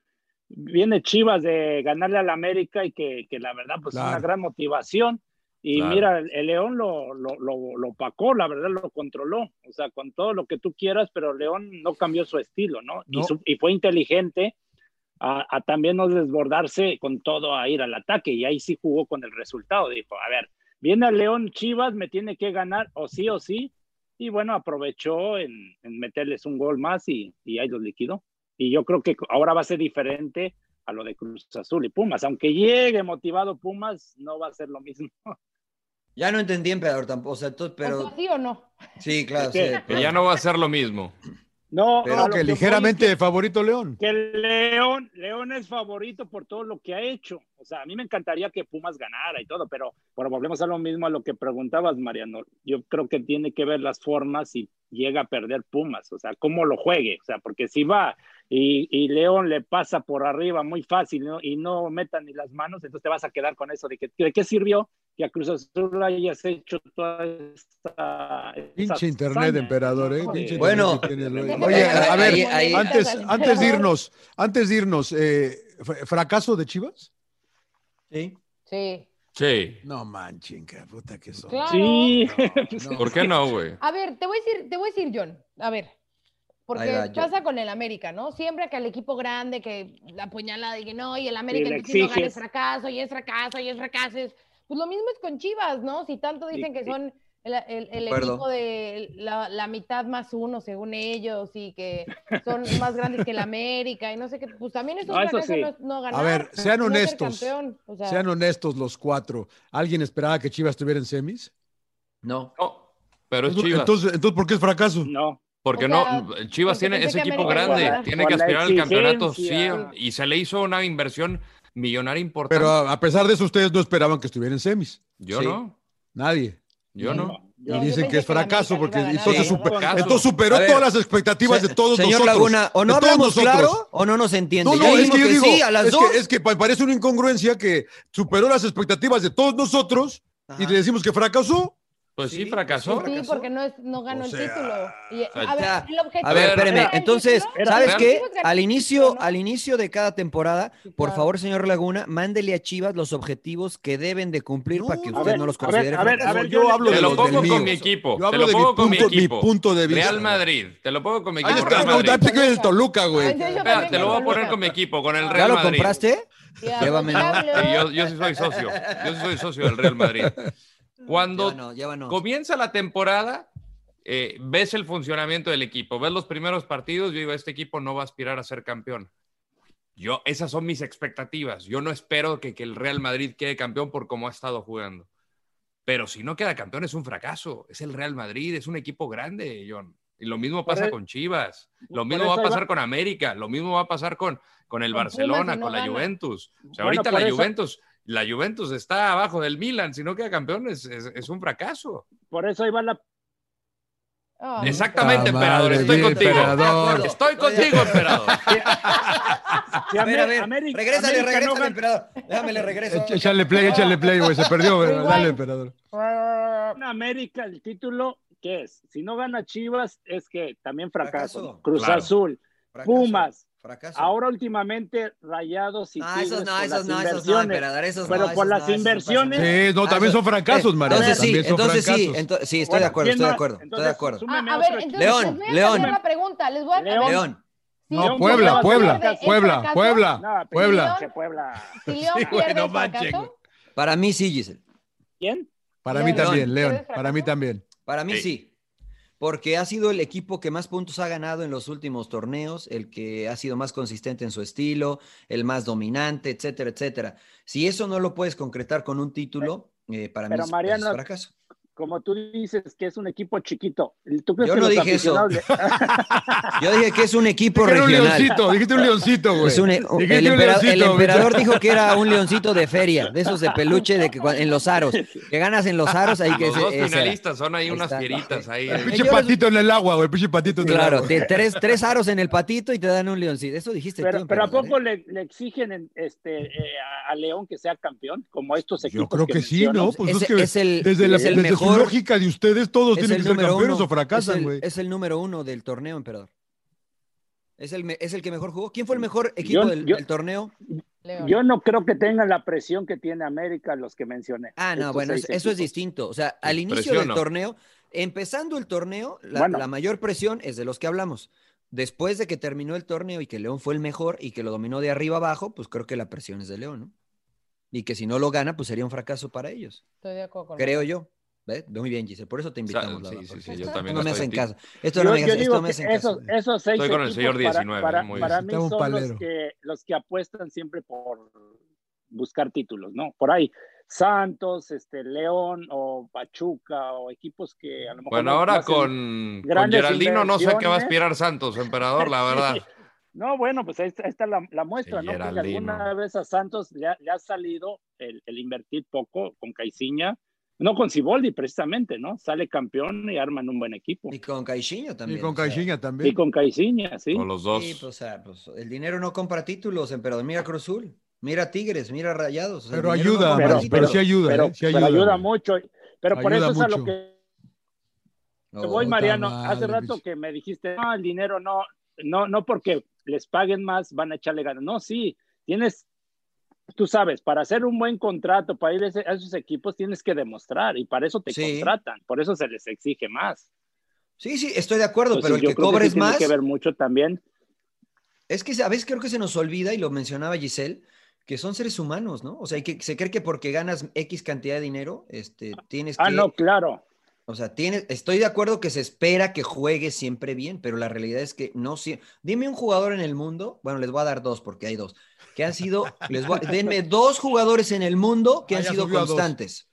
Viene Chivas de ganarle al América y que, que la verdad, pues es una gran motivación. Y Claro. mira, el, León lo, lo, lo, lo opacó, la verdad lo controló. O sea, con todo lo que tú quieras, pero León no cambió su estilo, ¿no? Y, su- y fue inteligente a, a también no desbordarse con todo a ir al ataque. Y ahí sí jugó con el resultado. Dijo, a ver, viene el León Chivas, me tiene que ganar o sí o sí. Y bueno, aprovechó en, en meterles un gol más y, y ahí los liquidó. Y yo creo que ahora va a ser diferente a lo de Cruz Azul y Pumas. Aunque llegue motivado Pumas, no va a ser lo mismo. Ya no entendí, emperador, tampoco. O sea, tú- pero ¿Sí o no? sí, claro. Sí, que ya no va a ser lo mismo. No, Pero que ligeramente es favorito León. que, que León, León es favorito por todo lo que ha hecho. O sea, a mí me encantaría que Pumas ganara y todo, pero, pero volvemos a lo mismo a lo que preguntabas, Mariano. Yo creo que tiene que ver las formas si llega a perder Pumas, o sea, cómo lo juegue, o sea, porque si va y, y León le pasa por arriba muy fácil ¿no? y no metan ni las manos, entonces te vas a quedar con eso de que de qué sirvió que a Cruz Azul hayas hecho toda esta... Pinche internet, emperador, ¿eh? Pinche Bueno. internet Oye, a ver, ahí- ahí- antes, antes de irnos, antes de irnos, eh, fr- ¿fracaso de Chivas? Sí. Sí. Sí. No manchen, qué puta que son. Claro. Sí, No, no. ¿Por qué no, güey? A ver, te voy a decir, te voy a decir, John. A ver. Porque va, pasa con el América, ¿no? Siempre que al equipo grande que la apuñala de que no, y el América no gana es exiges. fracaso, y es fracaso, y es fracaso. es- Pues lo mismo es con Chivas, ¿no? Si tanto dicen que sí. son el, el- el equipo de la, la mitad más uno, según ellos, y que son más grandes que el América, y no sé qué, pues también es un No, fracaso sí. no, no ganar. A ver, sean honestos. campeón, o sea, Sean honestos los cuatro. ¿Alguien esperaba que Chivas estuviera en semis? No. No, pero es Entonces, Chivas. entonces, entonces, ¿por qué es fracaso? no. Porque O sea, no, Chivas tiene ese equipo América grande, tiene que aspirar al campeonato, sí, y se le hizo una inversión millonaria importante. Pero a, a pesar de eso, ustedes no esperaban que estuviera en semis. Yo Sí. no. Nadie. Yo no. Y Yo dicen que es fracaso porque entonces, sí. super- Fracaso. entonces superó ver, todas las expectativas de todos Señor nosotros. Laguna, o no hablamos nosotros. claro o no nos entiende. No, no, es que yo digo, sí a las es, dos. que, es que pa- parece una incongruencia que superó las expectativas de todos nosotros y le decimos que fracasó. Pues sí, Sí, fracasó. pues Sí, porque no, es, no ganó O el título. Y, a ver, ya. el objetivo A ver, espéreme. Entonces, ¿sabes era- qué? Al inicio, al inicio de cada temporada, Sí, por favor, señor Laguna, mándele a Chivas los objetivos que deben de cumplir No, para que usted no los a ver, considere a ver, a ver, yo yo- hablo Te de lo los pongo del con mío. mi equipo. Yo hablo Te lo de mi pongo con mi punto- mi equipo. punto de vista. Real Madrid. Te lo pongo con mi Ahí equipo. está, Real Madrid. que el Toluca, güey. Espera, también te lo con voy a poner con mi equipo, con el ¿Ya Real lo Madrid. compraste? Ya. Pablo. Sí, yo, yo sí soy socio. Yo sí soy socio del Real Madrid. Cuando Llévanos, llévanos. comienza la temporada, eh, ves el funcionamiento del equipo, ves los primeros partidos, yo digo, este equipo no va a aspirar a ser campeón. Yo, esas son mis expectativas. Yo no espero que, que el Real Madrid quede campeón por cómo ha estado jugando. Pero si no queda campeón es un fracaso. Es el Real Madrid, es un equipo grande, John. Y lo mismo pasa e- con Chivas, lo mismo va a pasar va- con América, lo mismo va a pasar con, con el Con Barcelona, no con la gana. Juventus. O sea, Bueno, ahorita la eso- Juventus, la Juventus está abajo del Milan, si no queda campeón es, es- es un fracaso. Por eso iba la Ay, Exactamente, emperador, estoy contigo. emperador. Estoy contigo, emperador. A ver, a ver, América- regrésale, América no regrésale, gana- emperador. Déjame le regreso. Echa- Échale play, échale play, güey. Se perdió. Rewind. Dale, emperador. América el título, ¿qué es? Si no gana Chivas, es que también fracaso. Fracaso. Cruz Claro. Azul, Fracaso, Pumas. Fracaso. Ahora últimamente Rayados y No, Tigres esos no, esos no, esos no, inversiones. emperador, esos Pero no. por esos las no, inversiones-. Sí, no, también son fracasos, Mario. Entonces sí, entonces sí, fracasos. ento- sí, estoy Bueno, de acuerdo, ¿quién estoy de acuerdo, estoy de acuerdo. Ah, a ver, entonces León, les voy a León. cambiar la pregunta. Les voy a León. León. Si No, León Puebla, Puebla, ¿es Puebla? Puebla, No, Puebla. pinche Puebla. Si León Sí, güey, pierde, no ¿es manchen, fracaso? güey. Para mí sí, Giselle. ¿Quién? Para mí también, León. ¿Eres Para mí también. Para mí Sí. Porque ha sido el equipo que más puntos ha ganado en los últimos torneos, el que ha sido más consistente en su estilo, el más dominante, etcétera, etcétera. Si eso no lo puedes concretar con un título, eh, para mí Pero es, pues, Mariano, es fracaso. Como tú dices que es un equipo chiquito. ¿Tú crees Yo que no dije eso. aficionados Yo dije que es un equipo Dijiste un regional. leoncito, dijiste un leoncito, güey. Es un- Dijiste el, un el emperador dijo que era un leoncito de feria, de esos de peluche de que, en los aros. Que ganas en los aros, ahí que Los dos era. finalistas son ahí Ahí unas está. fieritas ahí. El eh. pinche patito en el agua, güey. El pinche patito en el Claro, agua. de tres, tres aros en el patito y te dan un leoncito. Eso dijiste Pero, tú, pero ¿a poco ¿eh? le, le exigen en- este, eh, a, León que sea campeón? Como estos equipos. Yo creo que sí. ¿no? Pues es que es el- desde, la- es el desde su mejor- lógica de ustedes, todos tienen que ser campeones uno. o fracasan, güey. Es el número uno del torneo, emperador. Es el, es el que mejor jugó. ¿Quién fue el mejor equipo Yo- del, yo- del torneo? León. Yo no creo que tengan la presión que tiene América los que mencioné. Ah, no, bueno, eso es distinto. O sea, al inicio presión del no. torneo, empezando el torneo, la, Bueno. la mayor presión es de los que hablamos. Después de que terminó el torneo y que León fue el mejor y que lo dominó de arriba abajo, pues creo que la presión es de León, ¿no? Y que si no lo gana, pues sería un fracaso para ellos, Estoy de acuerdo con creo yo. ¿Ves? Muy bien, Giselle, por eso te O sea, invitamos. la sí, sí, sí, yo también no me estoy hacen caso. Esto Yo, no me, yo esto hacen caso. esos, esos seis Estoy con el señor para- 19, para, muy para bien. mí son palero. los que, los que apuestan siempre por buscar títulos, ¿no? Por ahí, Santos, este, León o Pachuca o equipos que a lo mejor... Bueno, no- ahora con, con Geraldino no sé qué va a aspirar Santos, emperador, la verdad. No, bueno, pues ahí está, ahí está la, la muestra, Sí, ¿no? Porque alguna vez a Santos le ha, le ha salido el, el invertir poco con Caiciña, no con Ciboldi precisamente, ¿no? Sale campeón y arman un buen equipo. Y con Caixinha también. Y con o sea, Caixinha también. Y con Caiciña, sí. Con los dos. Sí, pues, o sea, pues, el dinero no compra títulos, emperador. Mira Cruz Azul, mira Tigres, mira Rayados. o sea, el Pero no ayuda, pero, pero sí ayuda, pero, ¿eh? Sí pero ayuda. mucho. Pero por eso es a lo que No, voy, Mariano. Hace rato bicho. que me dijiste, no, el dinero no, no, no porque les paguen más van a echarle ganas. No, sí, tienes, tú sabes, para hacer un buen contrato, para ir a esos equipos tienes que demostrar y para eso te Sí. contratan, por eso se les exige más. Sí, sí, estoy de acuerdo, Entonces, pero el yo que creo cobres sí tiene más. que ver mucho también. Es que a veces creo que se nos olvida, y lo mencionaba Giselle, que son seres humanos, ¿no? O sea, que se cree que porque ganas X cantidad de dinero, este, tienes Ah, que. no, claro. O sea, tienes, estoy de acuerdo que se espera que juegue siempre bien, pero la realidad es que no siempre. Dime un jugador en el mundo, bueno, les voy a dar dos porque hay dos, que han sido, les voy a- denme dos jugadores en el mundo que Ah, han sido constantes.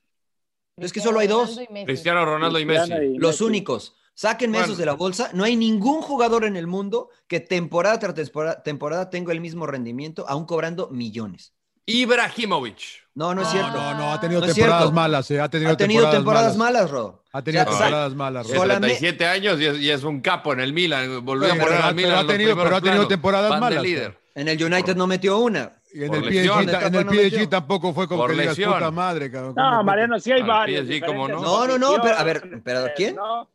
Es que solo hay dos. Ronaldo y Messi. Cristiano Ronaldo y Messi. Los únicos. Sáquenme Bueno. esos de la bolsa. No hay ningún jugador en el mundo que temporada tras temporada, temporada tenga el mismo rendimiento, aún cobrando millones. Ibrahimovic. No, no es No, cierto. no, no, ha tenido No temporadas malas, eh, ha tenido, Ha tenido temporadas malas, Rodo. Ha tenido O sea, temporadas malas, Tiene Rodo. Solamente- 37 años y es, y es un capo en el Milan. Volvió Sí, a poner al Milan. pero ha en los tenido- pero ha tenido temporadas Van malas, líder. En el United no metió una. Y en Por el lesión. PSG, en el No. PSG tampoco fue como Por que puta madre, cabrón. No. Mariano, sí hay varios. PSG, ¿cómo diferentes no? No, no, no, pero, a ver, pero, ¿quién? no.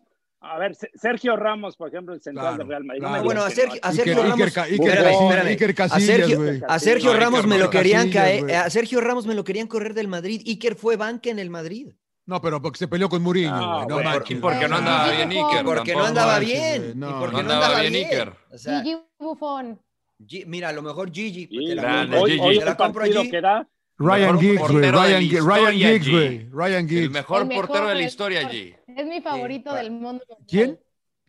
A ver, Se- Sergio Ramos, por ejemplo, el central Claro, de Real Madrid. claro. No Bueno, a Sergio, no. a Sergio Iker- Ramos. Iker Iker Espérame. Iker A Casillas, Sergio, güey. a Sergio No, Ramos Iker me no. lo querían Casillas, caer. A Sergio Ramos me lo querían correr del Madrid. Iker fue banca en el Madrid. No, pero porque se peleó con Mourinho. No bueno. manches. Y porque no andaba bien. Iker. Porque no andaba bien. no. y porque No no andaba bien. Iker. O sea, Gigi Buffon. Mira, a lo mejor Gigi. Te la hoy, Gigi. hoy Te la el compro que da, Ryan Giggs, güey. Ryan, Giggs, güey. Ryan El Giggs. mejor El mejor, portero de la historia, mejor. Es mi favorito Sí. del mundo. ¿Quién?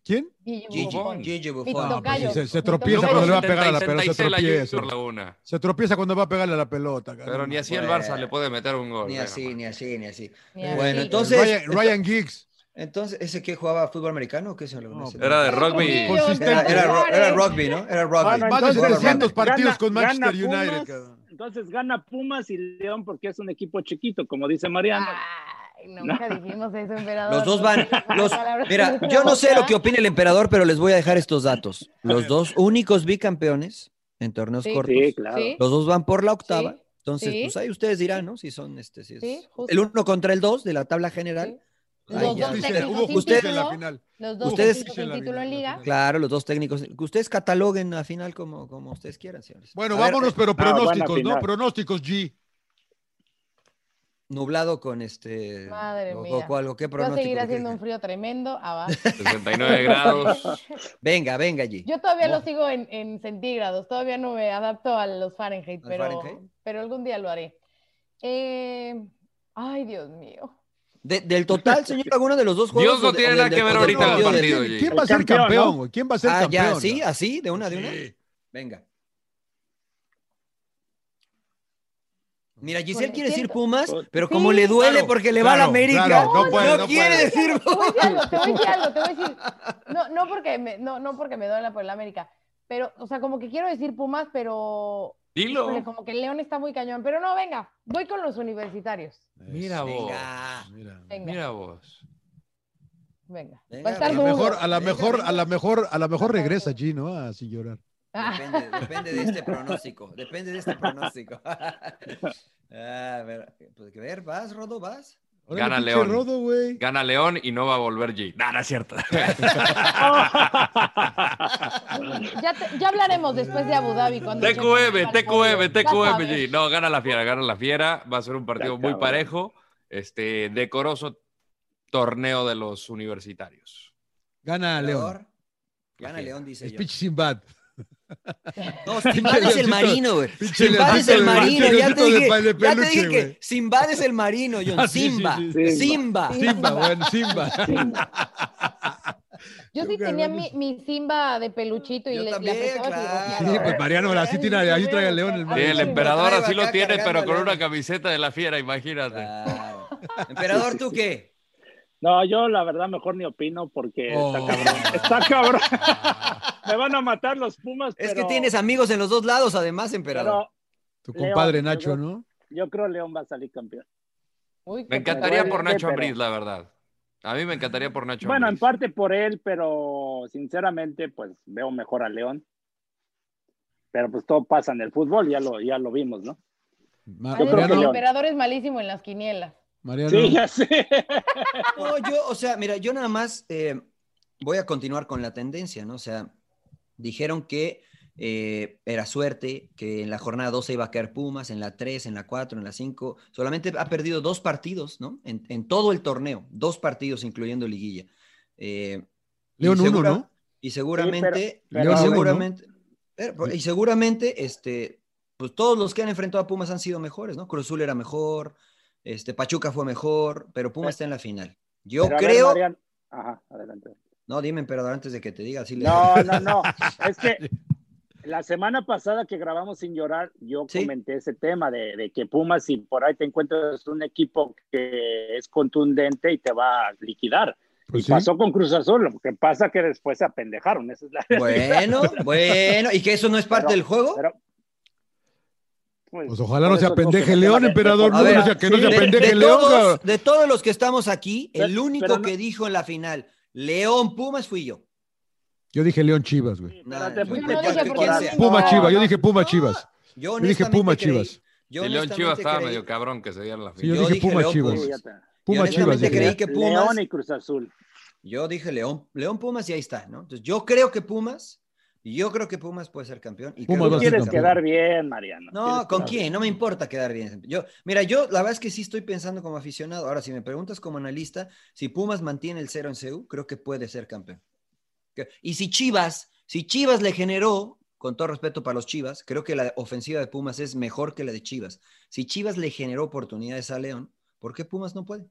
¿quién? Gigi Gigi, Buffon. Gigi Buffon. No, pues se, tropieza cuando le va a pegar a la pelota. Se 76 la tropieza. Laguna. Se tropieza cuando va a pegarle a la pelota. cabrón. Pero ni así el. Barça le puede meter un gol. Ni Bueno, así, ni así, ni así. Ni así. Bueno, entonces. Ryan, Ryan Giggs. Entonces, ¿ese que jugaba fútbol americano o qué se lo No, Era de rugby. Era, era ro- era rugby, ¿no? Era rugby. Bueno, Más de entonces, 700 gana- partidos con Manchester Pumas, United. cabrón. Entonces gana Pumas y León porque es un equipo chiquito, como dice Mariano. Ay, nunca dijimos eso, emperador. Los dos van. Los, mira, yo no sé lo que opina el emperador, pero les voy a dejar estos datos. Los dos únicos bicampeones en torneos Sí. cortos. Sí, claro. Sí. Los dos van por la octava. Sí. Entonces, Sí. pues ahí ustedes dirán, ¿no? Si son este, si es el uno contra el dos de la tabla general. Sí. Ay, Los ya. dos técnicos sin título. Los dos Ustedes- técnicos sin título en liga. Claro, los dos técnicos. Que ustedes cataloguen la final como, como ustedes quieran, señores. Bueno, A ver, vámonos, pero buena pronósticos, ¿no? Pronósticos, G. nublado con este. Madre o- mía. o cuál- o ¿Qué Va a pronóstico? seguir haciendo un frío tremendo. Ah, va. 69 grados. Venga, venga allí. Yo todavía No. lo sigo en, en centígrados, todavía no me adapto a los Fahrenheit, ¿Al pero, Fahrenheit? pero algún día lo haré. Eh, ay, Dios mío. De- del total, señor, alguno de los dos juegos. Dios no tiene nada que ver ahorita en el partido ¿Quién, va a ser campeón. ¿Quién va a ser Ah, campeón? ya, sí, así, de una, de una. Sí. Venga. Mira, Giselle quiere decir Pumas, pero Sí. como le duele Claro, porque le va a la América, claro, no puede, no quiere puede. decir Te voy a decir algo, Pumas. te voy a decir algo, te voy a decir. No, no porque me, no, no porque me duela por el América, pero, o sea, como que quiero decir Pumas, pero Dilo. híjole, como que el León está muy cañón. Pero no, venga, voy con los universitarios. Mira vos. Venga. Mira. Venga, Mira vos. venga. Venga, Va a estar A lo mejor, a la mejor, a la mejor, a la mejor regresa G, ¿no? A sin llorar. Ah, Depende, depende de este pronóstico. Depende de este pronóstico. Ah, a ver, pues, a ver, vas, Rodo, vas. Órale, Gana León. Rodo, güey. Gana León y no va a volver G. No, no es cierto. ya, te- ya hablaremos después de Abu Dhabi. Cuando TQM. TQM, TQM. G. No, gana la fiera, gana la fiera. Va a ser un partido muy parejo. Este, decoroso torneo de los universitarios. Gana León. Gana León, dice Es yo. pinche Sinbad. No, Simbad es el marino, güey. Simbad es el marino. Ya te dije, ya te peluche, dije que güey. Simbad es el marino, John. Ah, sí, sí, Simba. sí. Simba. Simba, bueno, Simba. Yo sí tenía mi, mi Simba de peluchito y Yo le, también, su claro. Sí, pues Mariano, así tiene, así trae al León el Sí, el emperador así lo tiene, pero con una camiseta de la fiera, imagínate. Claro. Emperador, ¿tú qué? No, yo la verdad mejor ni opino porque Oh. está cabrón. Está cabrón. Me van a matar los Pumas. Es que tienes amigos en los dos lados, además, emperador. pero Tu compadre León, Nacho, yo- ¿no? yo creo León va a salir campeón. Uy, Me encantaría por Nacho pero- Ambriz, la verdad. A mí me encantaría por Nacho Bueno, en parte por él, pero sinceramente, pues veo mejor a León. Pero pues todo pasa en el fútbol, ya lo, ya lo vimos, ¿no? Ma- Además, creo que el emperador es malísimo en las quinielas. Mariano. Sí, ya sé. No, yo, o sea, mira, yo nada más eh, voy a continuar con la tendencia, ¿no? O sea, dijeron que eh, era suerte, que en la jornada 12 iba a caer Pumas, en la 3, en la 4, en la 5. Solamente ha perdido dos partidos, ¿no? En, en todo el torneo, dos partidos, incluyendo liguilla. Eh, y León uno, ¿no? Y seguramente, pero- y uno, seguramente, pero- y seguramente, este, pues todos los que han enfrentado a Pumas han sido mejores, ¿no? Cruz Azul era mejor, este, Pachuca fue mejor, pero Pumas está en la final. Yo Pero a ver, creo, Mariano- Ajá, adelante. no, dime, emperador, antes de que te diga, así le- No, no, no. Es que la semana pasada que grabamos sin llorar, yo Sí. comenté ese tema de, de que Pumas, si por ahí te encuentras un equipo que es contundente y te va a liquidar. Pues y sí. pasó con Cruz Azul, lo que pasa que después se apendejaron. Esa es la realidad. Bueno, bueno, y que eso no es parte Pero- del juego. Pero, Pues ojalá no se apendeje León, emperador. No, ver, no sea- que no sí, se de- apendeje de León. todos, de todos los que estamos aquí, el único pero que dijo en la final, León Pumas fui yo. Yo dije León Chivas, güey. Nah, no. Puma Chivas, yo dije Puma Chivas. Yo Yo dije Puma creí- Chivas. yo León Chivas estaba creí- medio cabrón que se diera la Sí, final. yo dije Puma León Chivas. Sí. Puma Yo Chivas. dije. creí que Pumas. León y Cruz Azul. Yo dije León, León Pumas y ahí está, ¿no? Entonces yo creo que Pumas, yo creo que Pumas puede ser campeón. Y Pumas creo Quieres campeón. quedar bien, Mariano. No, ¿con quién? bien. No me importa quedar bien. Yo, mira, yo la verdad es que sí estoy pensando como aficionado. Ahora, si me preguntas como analista, si Pumas mantiene el cero en CEU, creo que puede ser campeón. Y si Chivas, si Chivas le generó, con todo respeto para los Chivas, creo que la ofensiva de Pumas es mejor que la de Chivas. Si Chivas le generó oportunidades a León, ¿por qué Pumas no puede?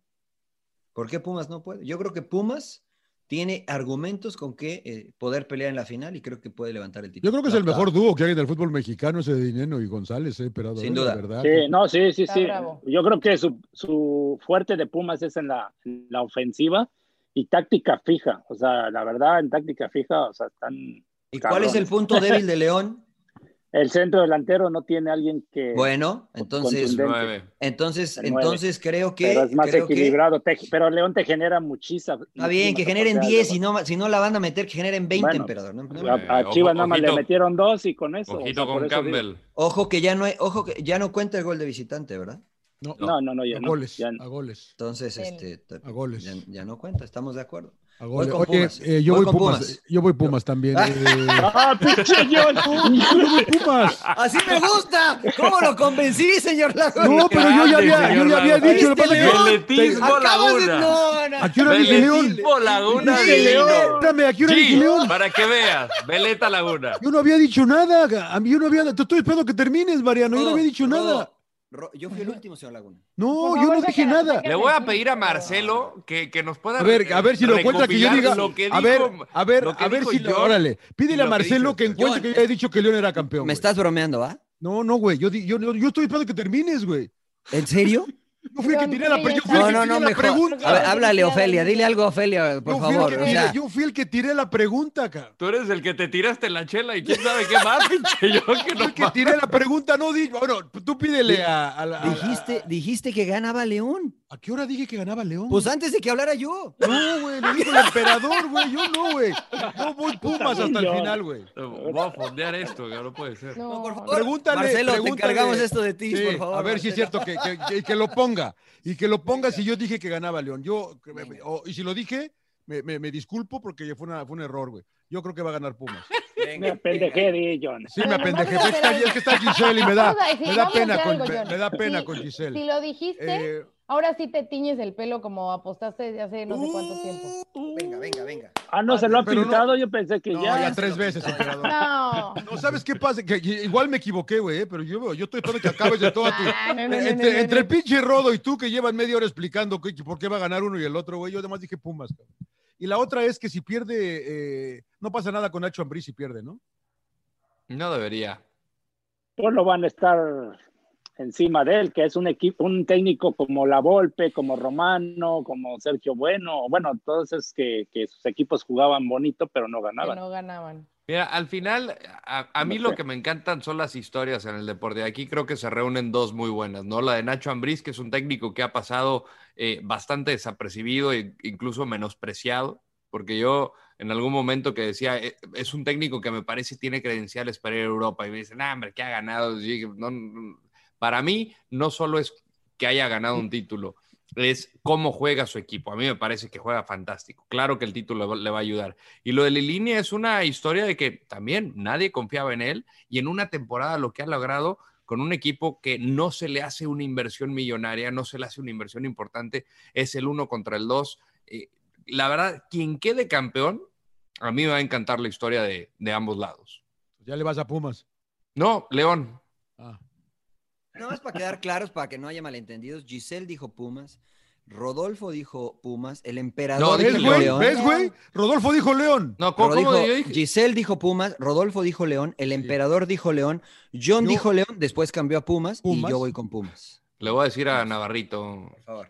¿Por qué Pumas no puede? Yo creo que Pumas tiene argumentos con que eh, poder pelear en la final y creo que puede levantar el título. Yo creo que es el mejor dúo que hay en el fútbol mexicano, ese de Dineno y González, eh, pero Sin duda. verdad. Sí, no, sí, sí, sí. Yo creo que su, su fuerte de Pumas es en la, en la ofensiva y táctica fija. O sea, la verdad, en táctica fija, o sea, están. ¿Y cuál es el punto débil de León? El centro delantero no tiene alguien que. Bueno, entonces, entonces, entonces creo que. Pero es más creo que- equilibrado. te- pero León te genera muchísima. Está bien, que generen 10 y no, si no la van a meter, que generen 20, Bueno, emperador. ¿no? A, Chivas nada más le metieron dos y con eso. o Ojito sea, por con digo- Campbell. Ojo que ya no hay- ojo que ya no cuenta el gol de visitante, ¿verdad? No, No, no, no, ya a no. goles, ya- a goles, Entonces, este, a goles. ya, ya no cuenta, estamos de acuerdo. Voy con Oye, Pumas. eh, yo Voy voy Pumas, Pumas. yo voy Pumas también. Ah. eh. ¡Ah, pinche John! yo voy Pumas. ¡Así me gusta! ¿Cómo lo convencí, señor Laguna? No, pero yo ya había, yo ya había dicho. lo que pasa es que- Veletismo Acabas de... Laguna. No, no. ¿A qué hora dije León? Veletismo Laguna Dije León. Espérame, ¿a qué hora dije León? para que veas. Veleta Laguna. Yo no había dicho nada. A mí yo no había. Te estoy esperando que termines, Mariano. Yo no había dicho nada. Yo fui el último, señor Laguna. No, yo no dije nada. Le voy a pedir a Marcelo que, que nos pueda A ver, a ver si lo encuentra que yo diga. lo que A ver, a ver, lo que a ver si. Órale, pídele a que Marcelo que encuentre que yo he dicho que León era campeón. ¿Me güey. estás bromeando, va? No, no, güey. Yo, di- yo, yo, yo estoy esperando que termines, güey. ¿En serio? Yo fui el que tiré la, no pre- yo fui el No, que no, tiré no, la mejor. pregunta. A ver, háblale, Ofelia. Dile algo a Ofelia, por yo, fui favor. el o sea, yo fui el que tiré la pregunta, cara. Tú eres el que te tiraste la chela y quién sabe qué más, pinche yo que no el que tiré la pregunta, no di. Bueno, tú pídele a, a la- a la- dijiste, dijiste que ganaba León. ¿A qué hora dije que ganaba León? Pues antes de que hablara yo. No, güey, lo dijo el emperador, güey. Yo no, güey. Yo voy Pumas hasta el final, güey. Voy a fondear esto, que no puede ser. No, por favor. Pregúntale. Marcelo, te pregúntale. encargamos esto de ti, Sí, por favor, A ver si es cierto que, que- que- que lo ponga. Y que lo ponga si yo dije que ganaba León. Yo, o- y si lo dije, me, me- me disculpo porque fue, una- fue un error, güey. Yo creo que va a ganar Pumas. Me apendejé, di, John. Sí, me apendejé. Es que, está Giselle y me da, decir- me da pena con, algo, me, John. me da pena Si- con Giselle. Si lo dijiste, Eh, ahora sí te tiñes el pelo como apostaste desde hace no sé cuánto tiempo. Venga, venga, venga. Ah, no, se lo ha no- pintado. Yo pensé que no, ya. ya tres veces. No. No, ¿sabes qué pasa? Que igual me equivoqué, güey, ¿eh? pero yo, yo estoy esperando que acabes de toda tu... Ah, no, no, no, entre, no, no, entre el pinche Rodo y tú que llevan media hora explicando que- que por qué va a ganar uno y el otro, güey, yo además dije Pumas. cabrón. Y la otra es que si pierde, eh, no pasa nada con Nacho Ambriz si pierde, ¿no? No debería. pues lo van a estar encima de él, que es un equipo, un técnico como La Volpe, como Romano, como Sergio Bueno, bueno, todos es que, que sus equipos jugaban bonito, pero no Que ganaban. no ganaban. Mira, al final, a, a mí No lo que me encantan son las historias en el deporte. Aquí creo que se reúnen dos muy buenas, ¿no? La de Nacho Ambriz, que es un técnico que ha pasado eh, bastante desapercibido e incluso menospreciado, porque yo en algún momento que decía, "Eh, es un técnico que me parece tiene credenciales para ir a Europa, y me dicen, ah, hombre, ¿qué ha ganado? Y no, no, para mí, no solo es que haya ganado un título, es cómo juega su equipo. A mí me parece que juega fantástico. Claro que el título le va a ayudar. Y lo de Lilini es una historia de que también nadie confiaba en él y en una temporada lo que ha logrado con un equipo que no se le hace una inversión millonaria, no se le hace una inversión importante, es el uno contra el dos. Eh, la verdad, quien quede campeón, a mí me va a encantar la historia de, de ambos lados. Ya le vas a Pumas. No, León. Ah. Nada más para quedar claros, para que no haya malentendidos. Giselle dijo Pumas, Rodolfo dijo Pumas, el emperador dije ¿Ves, dijo güey? León. ¿Ves, güey? Rodolfo dijo León. No, ¿cómo, Ro cómo dijo- yo dije? Giselle dijo Pumas, Rodolfo dijo León, el emperador dijo León, John Yo- dijo León, después cambió a Pumas, Pumas. y yo voy con Pumas. Le voy a decir a Navarrito. Por favor.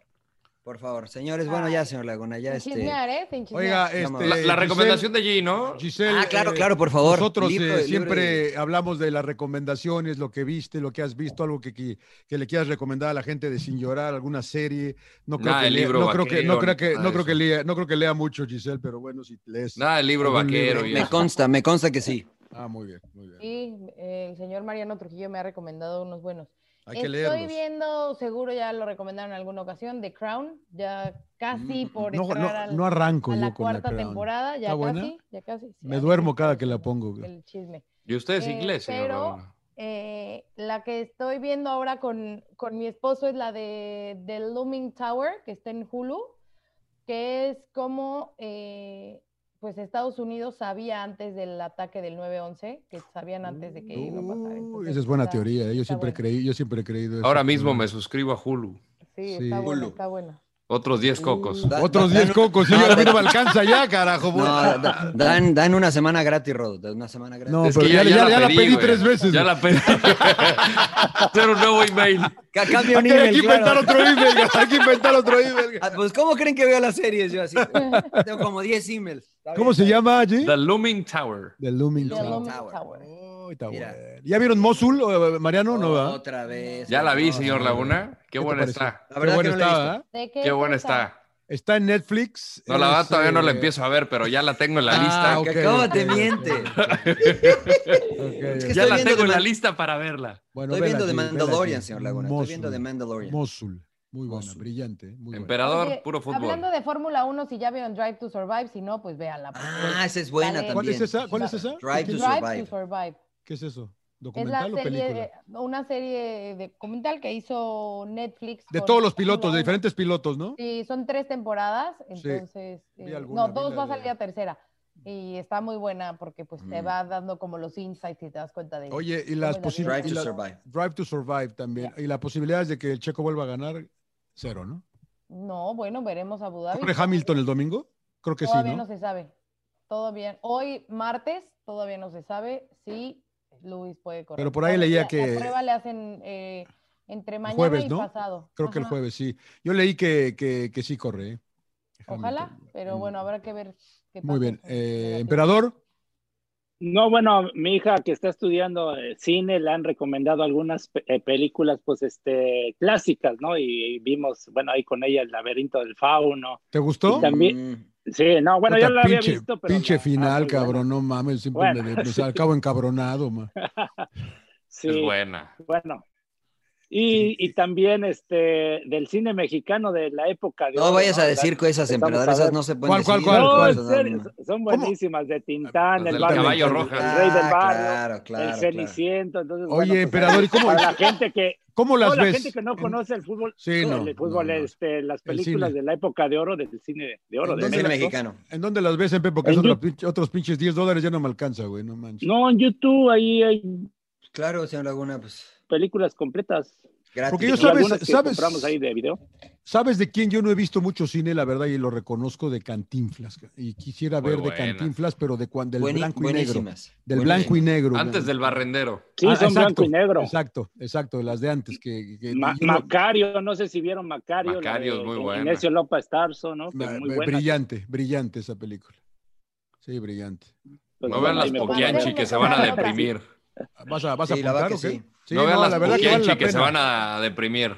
Por favor, señores, bueno, ya, señor Laguna, ya Sin este. chismear, ¿eh? Sin chismear. Oiga, este, La, la Giselle- recomendación de G, ¿no? Giselle, Ah, claro, eh, claro, por favor. Nosotros Libro- eh, libro siempre hablamos de las recomendaciones, lo que viste, lo que has visto, algo que, que, que le quieras recomendar a la gente de Sin Llorar, alguna serie. No creo Nada, que el lea, libro no creo que, no creo que, no creo que lea, no creo que lea mucho, Giselle, pero bueno, si lees. Nada, el libro vaquero. y Me consta, me consta que sí. Ah, muy bien, muy bien. Sí, el señor Mariano Trujillo me ha recomendado unos buenos. Hay que Estoy leerlos. viendo, seguro ya lo recomendaron en alguna ocasión, The Crown, ya casi por Mm, No, entrar no, al- no arranco a yo la con la cuarta Crown. temporada, ya casi, ya casi. sí, Me a mí duermo cada que la pongo. güey. El chisme. ¿Y usted es Eh, inglés, pero- Laguna? Eh, la que estoy viendo ahora con, con mi esposo es la de The Looming Tower, que está en Hulu, que es como eh, pues Estados Unidos sabía antes del ataque del 9-11, que sabían antes de que iba a pasar. Entonces, esa es buena está- teoría. eh, Yo siempre buena. creí, yo siempre he creído eso. Ahora mismo me suscribo a Hulu. Sí, Sí. está buena, Hulu. está buena. Otros 10 cocos. Da- Otros da- 10 dan- cocos, sí, a mí no me alcanza ya, carajo. No, da- dan, dan una semana gratis, Rod. Dan una semana gratis. No, Es pero que ya, ya- ya la pedí güey. tres veces. Ya la pedí. Hacer un nuevo email. Ca- Cambio un Hay que- hay email, que inventar claro. otro email, hay que inventar otro email. Ah, Pues, ¿cómo creen que veo las series yo así? Tengo como 10 emails. ¿Cómo bien, se llama allí? The Looming Tower. The Looming The Looming Tower. Looming Tower. Tower. Está Mira. bueno. ¿Ya vieron Mosul, eh, Mariano? No, ¿verdad? Otra vez. Ya la vi, No, señor Laguna. Qué ¿Qué buena está. La Qué buena que no está, está. Está en Netflix. No, la verdad todavía no la eh, empiezo a ver, pero ya la tengo en la Ah, lista. ok, Que ¿Cómo ok, te miente? Es que Ya la tengo en la lista para verla. Bueno, Estoy viendo The Mandalorian, señor Laguna. Estoy viendo Mosul. The Mandalorian. Mosul. Muy buena, Mosul. brillante. Muy buena. Emperador, Oye, puro fútbol. Hablando de Fórmula 1, si ya vieron Drive to Survive, si no, pues véanla. Ah, esa es buena también. ¿Cuál es esa? ¿Cuál es esa? Drive to Drive Survive. to Survive. ¿Qué es eso? Es la ¿Documental o serie, película? de- una serie documental que hizo Netflix. De con todos los pilotos, de 1. diferentes pilotos, ¿no? Sí, son tres temporadas, Sí. entonces... Vi eh, alguna, no, dos va a de- salir la tercera. Y está muy buena porque pues te Mm. va dando como los insights y te das cuenta de... Oye, y las es la posibilidades. Drive to Survive. Drive to Survive también. Y las posibilidades de que el checo vuelva a ganar, cero, ¿no? No, bueno, veremos a Abu Dhabi. ¿Corre Hamilton el domingo? Creo que sí, Todavía ¿no? no se sabe. Todavía, hoy martes, todavía no se sabe si Luis puede correr. Pero por ahí leía la- que- La prueba le hacen eh, entre mañana jueves, y ¿no? pasado. Creo que el jueves sí. Yo leí que, que, que sí corre. ¿eh? Ojalá, pero bueno, habrá que ver qué Muy bien. Eh, Emperador, No, bueno, mi hija que está estudiando eh, cine le han recomendado algunas pe- películas, pues, este, clásicas, ¿no? Y, vimos, bueno, ahí con ella El laberinto del fauno. ¿te gustó? Y también- Mm, Sí, no, bueno, Puta, yo la había pinche, visto, pero pinche no, final, buena. cabrón, no mames, siempre Bueno, me, me sí. acabo encabronado, ma. Sí, Es buena. bueno. Y, y también este del cine mexicano de la época de No vayas a decir que esas emperadoras esas no se pueden ¿Cuál, cuál, decir. cuál, No, cuál? son buenísimas, de Tintán, Las el del barrio, caballo el, rojo. el rey del Ah, barrio, claro, claro, el claro. Ceniciento, entonces Oye, bueno, pues, emperador, ¿y cómo- para la gente que ¿Cómo las no, la ves? gente que no conoce el fútbol, Sí, no, el fútbol, no, no. este, las El películas de la época de oro del cine de oro ¿En de dónde Cine mexicano. ¿En dónde las ves, Empe? Porque En es otro Yu- pinche- otros pinches 10 dólares ya no me alcanza, güey, no manches. No, en YouTube ahí hay Claro, señor Laguna, pues películas completas. gratis. Porque yo sabes- sabes- compramos ahí de video. ¿Sabes de quién yo no he visto mucho cine, la verdad, y lo reconozco de Cantinflas? Y quisiera Muy ver de buena. Cantinflas, pero de cuan, del blanco y negro. Del Buenísimas. blanco y negro. Antes del barrendero. Sí, Ah, son exacto, blanco y negro. Exacto, exacto, de las de antes. Que, que- Ma- yo no- Macario, no sé si vieron Macario. Macario de es muy buena. Inesio López Tarso, ¿no? Que ma- muy ma- buena. brillante, brillante esa película. Sí, brillante. Pues, No bueno, vean las Poquianchi que se van a deprimir. ¿Vas a, vas a Sí, la apuntar verdad o que qué? sí. Sí, no vean la verdad que vale la que, se van a deprimir.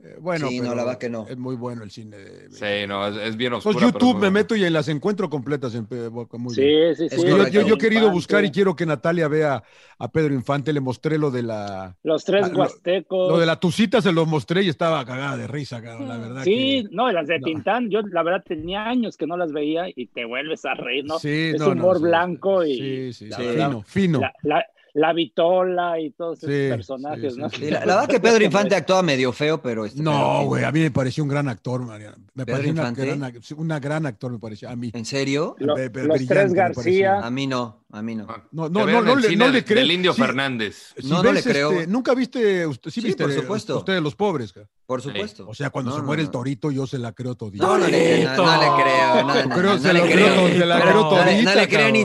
Eh, bueno, Sí, no, la verdad que no. Es muy bueno el cine. de- Sí, no, es, es bien oscura. Pues pero YouTube es me meto y las encuentro completas en muy Sí, bien. sí, Es sí. Yo, correcto. yo- yo he querido Infante, buscar y quiero que Natalia vea a Pedro Infante, le mostré lo de la Los tres lo- huastecos. lo de la tucita se lo mostré y estaba cagada de risa, cabrón, la verdad. Sí, que- no, las de no. Tintán, yo la verdad tenía años que no las veía y te vuelves a reír, ¿no? Sí, es no, no, humor sí, blanco sí, y sí, sí, la sí, verdad, fino, fino. la, la, la vitola y todos esos Sí, personajes, sí, ¿no? sí, Sí, la, la verdad que Pedro Infante actuaba medio feo, pero... este, No, güey, a mí me pareció un gran actor, Mariana. Me ¿Pedro pareció una Infante? gran, una gran actor, me pareció. A mí. ¿En serio? Lo- Be- be- los brillante tres me García. pareció. A mí no, a mí no. No, no, no, no, el le, no le crees. Del Indio Sí, Fernández. si No, no le creo. este, Nunca viste, usted, sí, Sí, viste por supuesto. ustedes los pobres. Por supuesto. O sea, cuando No, se no, muere el torito, yo se la creo todita. No, no le creo, no, no le creo, no, Creo- le creo creo. creo creo ni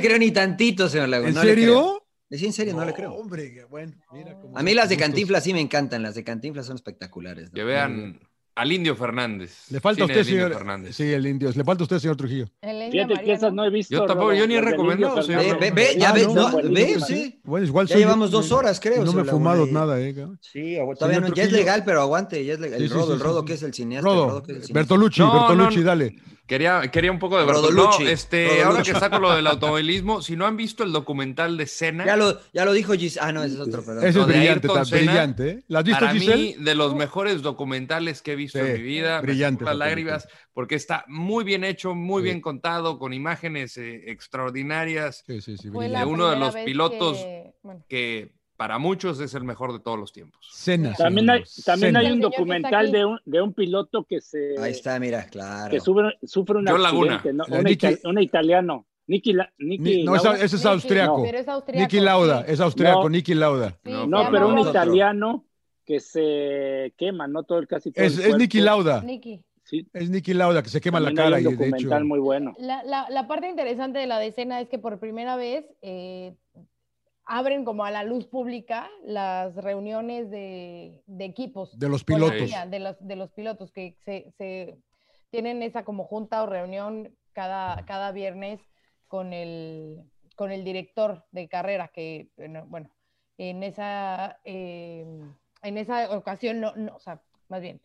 creo tantito, señor Laguna. ¿En no le creo. serio? Sí, en serio, no le creo. Hombre, que bueno, mira cómo A mí las de. Cantinflas sí me encantan, las de Cantinflas son espectaculares. ¿no? Que vean Al Indio Fernández. Le falta a Cine usted, señor. Fernández. Sí, el indio. Le falta a usted, señor Trujillo. Fíjate que esas no he visto. Yo tampoco, yo ni he recomendado, señor. Ve, ve, ve, ya Ah, ves, no, no, buenísimas. ve, sí. Bueno, igual Ya soy- llevamos dos horas, creo. No me he fumado nada, eh. cabrón. Sí, todavía no, ya es legal, pero aguante, ya es legal. El sí, Rodo, sí, el Rodo sí. que es el cineasta. el Rodo, Rodo que es el cineasta. Bertolucci, Bertolucci, dale. Quería, quería un poco de verdad. No, este, Rodolucci. ahora que saco lo del automovilismo, si no han visto el documental de Senna, Ya lo, ya lo dijo Gis. Ah, no, ese es otro, perdón. Ese es brillante, tan Senna, brillante, ¿eh? ¿La has visto, para Giselle? mí, de los mejores documentales que he visto Sí, en mi vida. brillante las lágrimas, porque está muy bien hecho, muy Sí. bien contado, con imágenes eh, extraordinarias, Sí, sí, sí, Fue de uno de los pilotos que- bueno, que para muchos es el mejor de todos los tiempos. Cena. También hay, también Cena. hay El un documental de un, de un piloto que se Ahí está, mira, claro. que sufre, sufre un John Laguna. Un, ita- un italiano. Niki, La- no, Lauda. ese es austriaco. pero es austriaco, Niki Lauda, es austriaco, No. Niki Lauda. Sí, No, pero un otro. italiano que se quema, ¿no? Todo el casi todo Es, el es cuerpo. Lauda. Sí, Es Niki Lauda que se quema la también hay cara y un de hecho. documental muy bueno. La, la- la parte interesante de la decena es que por primera vez eh, abren como a la luz pública las reuniones de, de equipos. De los pilotos. De, los, de los pilotos que se, se tienen esa como junta o reunión cada, cada viernes con el, con el director de carrera que, bueno, bueno, en esa, eh, en esa ocasión, no, no, o sea, más bien,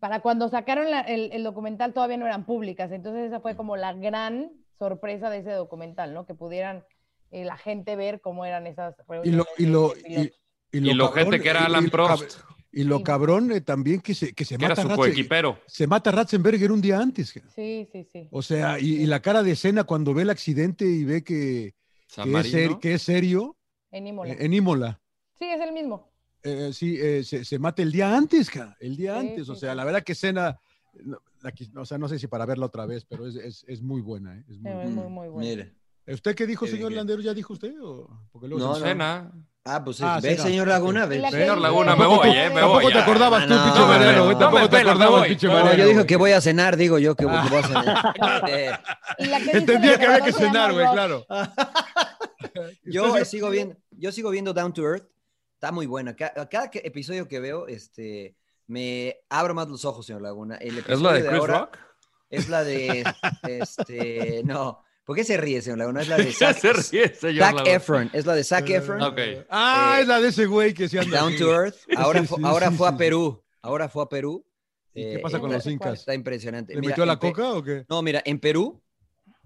para cuando sacaron la- el, el documental todavía no eran públicas, entonces esa fue como la gran sorpresa de ese documental, ¿no? Que pudieran eh, la gente ver cómo eran esas Y reuniones. lo, y lo, y, pilotos. y Y lo cabrón, gente que era y- Alan y lo Prost, Y lo Sí. cabrón eh, también que se, que se que era mata su coequipero. se mata Ratzenberger un día antes. Sí, sí, sí. O sea, y, y la cara de escena cuando ve el accidente y ve que, que, es, ser- que es serio En Imola. eh, en Imola. Sí, es el mismo. eh, sí, eh, se, se mata el día antes, cara, el día Sí, antes. O sí, sea, sí. la verdad que escena, no, o sea, no sé si para verla otra vez, pero es, es, es muy buena. ¿eh? Es muy buena. muy, muy bueno. Mire. ¿Usted qué dijo, señor. Landero? ¿Ya dijo usted? O- Porque luego No, se- no. Senna. Ah, pues Ah, ve, señor Laguna, ve. Señor Laguna, me voy, ¿eh? Me Tampoco voy. te acordabas tú, No, pinche no, Mariano, no, güey, no Tampoco te acordabas, pinche Mariano. yo güey. que voy a cenar, digo yo que, que voy a cenar. Eh, dice Entendía que había que cenar, güey, claro. yo sigo viendo, yo sigo viendo Down to Earth. Está muy buena. Ca- Cada, episodio que veo, este, me abro más los ojos, señor Laguna. El ¿Es la de Chris ahora Rock? Es la de, este, no. ¿Por qué se ríe, señor Laguna? Es la de Zac, se ríe, señor Zac. Efron. Es la de Zac Efron. Ok. Ah, Eh, es la de ese güey que se anda. Down to Earth. Ahora, Sí, sí, ahora sí, fue sí, a. Perú. Ahora fue a Perú. ¿Y qué Eh, pasa con los incas? Está impresionante. ¿Le Mira, metió la coca o qué? No, mira, en Perú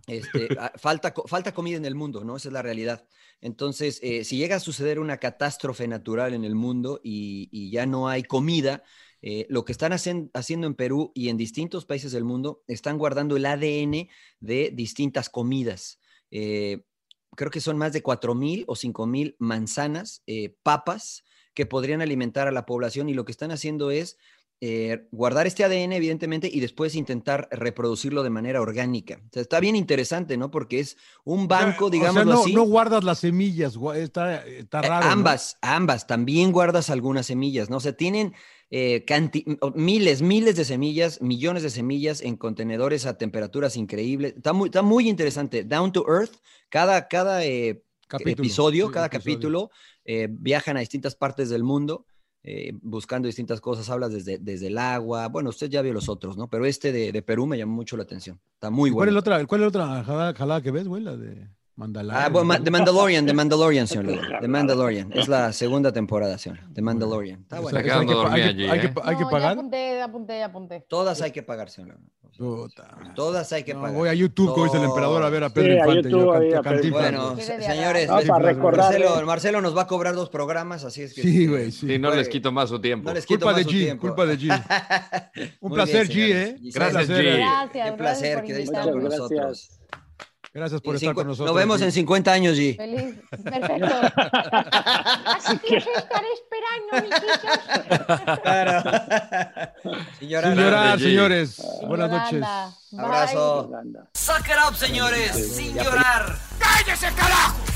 este, ah, falta, falta comida en el mundo, ¿no? Esa es la realidad. Entonces, eh, si llega a suceder una catástrofe natural en el mundo y, y ya no hay comida, eh, lo que están hacen- haciendo en Perú y en distintos países del mundo, están guardando el ADN de distintas comidas. Eh, creo que son más de 4.000 o 5.000 manzanas, eh, papas, que podrían alimentar a la población y lo que están haciendo es eh, guardar este ADN, evidentemente, y después intentar reproducirlo de manera orgánica. O sea, está bien interesante, ¿no? Porque es un banco, O sea, digamos no, así. no guardas las semillas, está, Eh, raro. ¿no? ambas, ambas, también guardas algunas semillas, ¿no? O sea, tienen eh, canti- miles, miles de semillas, millones de semillas en contenedores a temperaturas increíbles. Está muy, está muy interesante. Down to Earth, cada, cada eh, Capítulo, episodio, sí, cada episodio. capítulo, eh, viajan a distintas partes del mundo. eh, buscando distintas cosas, hablas desde, desde el agua, bueno, usted ya vio los otros, ¿no? Pero este de, de Perú me llamó mucho la atención, está muy ¿Y ¿Cuál es bueno. la otra, cuál es la otra jalada, jalada que ves, güey? La de Mandalorian. Ah, bueno, The Mandalorian, The Mandalorian, señor Laguna. The Mandalorian. Es la segunda temporada, señor. The Mandalorian. Está bueno. Hay que hay que- allí, hay que ¿eh? hay que No, Ya pagar. apunté, ya apunté. Todas hay que pagar, señor. Puta. Todas hay que No, pagar. voy a YouTube, como dice el emperador, a ver a. Pedro Sí, a Infante. YouTube, yo, a Pedro Cantinflas, Bueno, señores, Ah, para Marcelo, ¿eh? Marcelo nos va a cobrar dos programas, así es que. Sí, güey, sí. Sí, no Güey, les quito más su tiempo. No les quito Culpa de más G, tiempo. culpa de G. Un Muy placer, bien, G. ¿eh? Gracias, G. eh. Gracias, Qué placer que estar con nosotros. Gracias por estar con nosotros. Nos vemos en 50 años, G. Feliz, perfecto. Así que estaré esperando, mijitos. Claro. Sin llorar. Sin llorar, G. señores. Buenas noches. Abrazo. Suck it up, señores, sin llorar. ¡Cállese, carajo!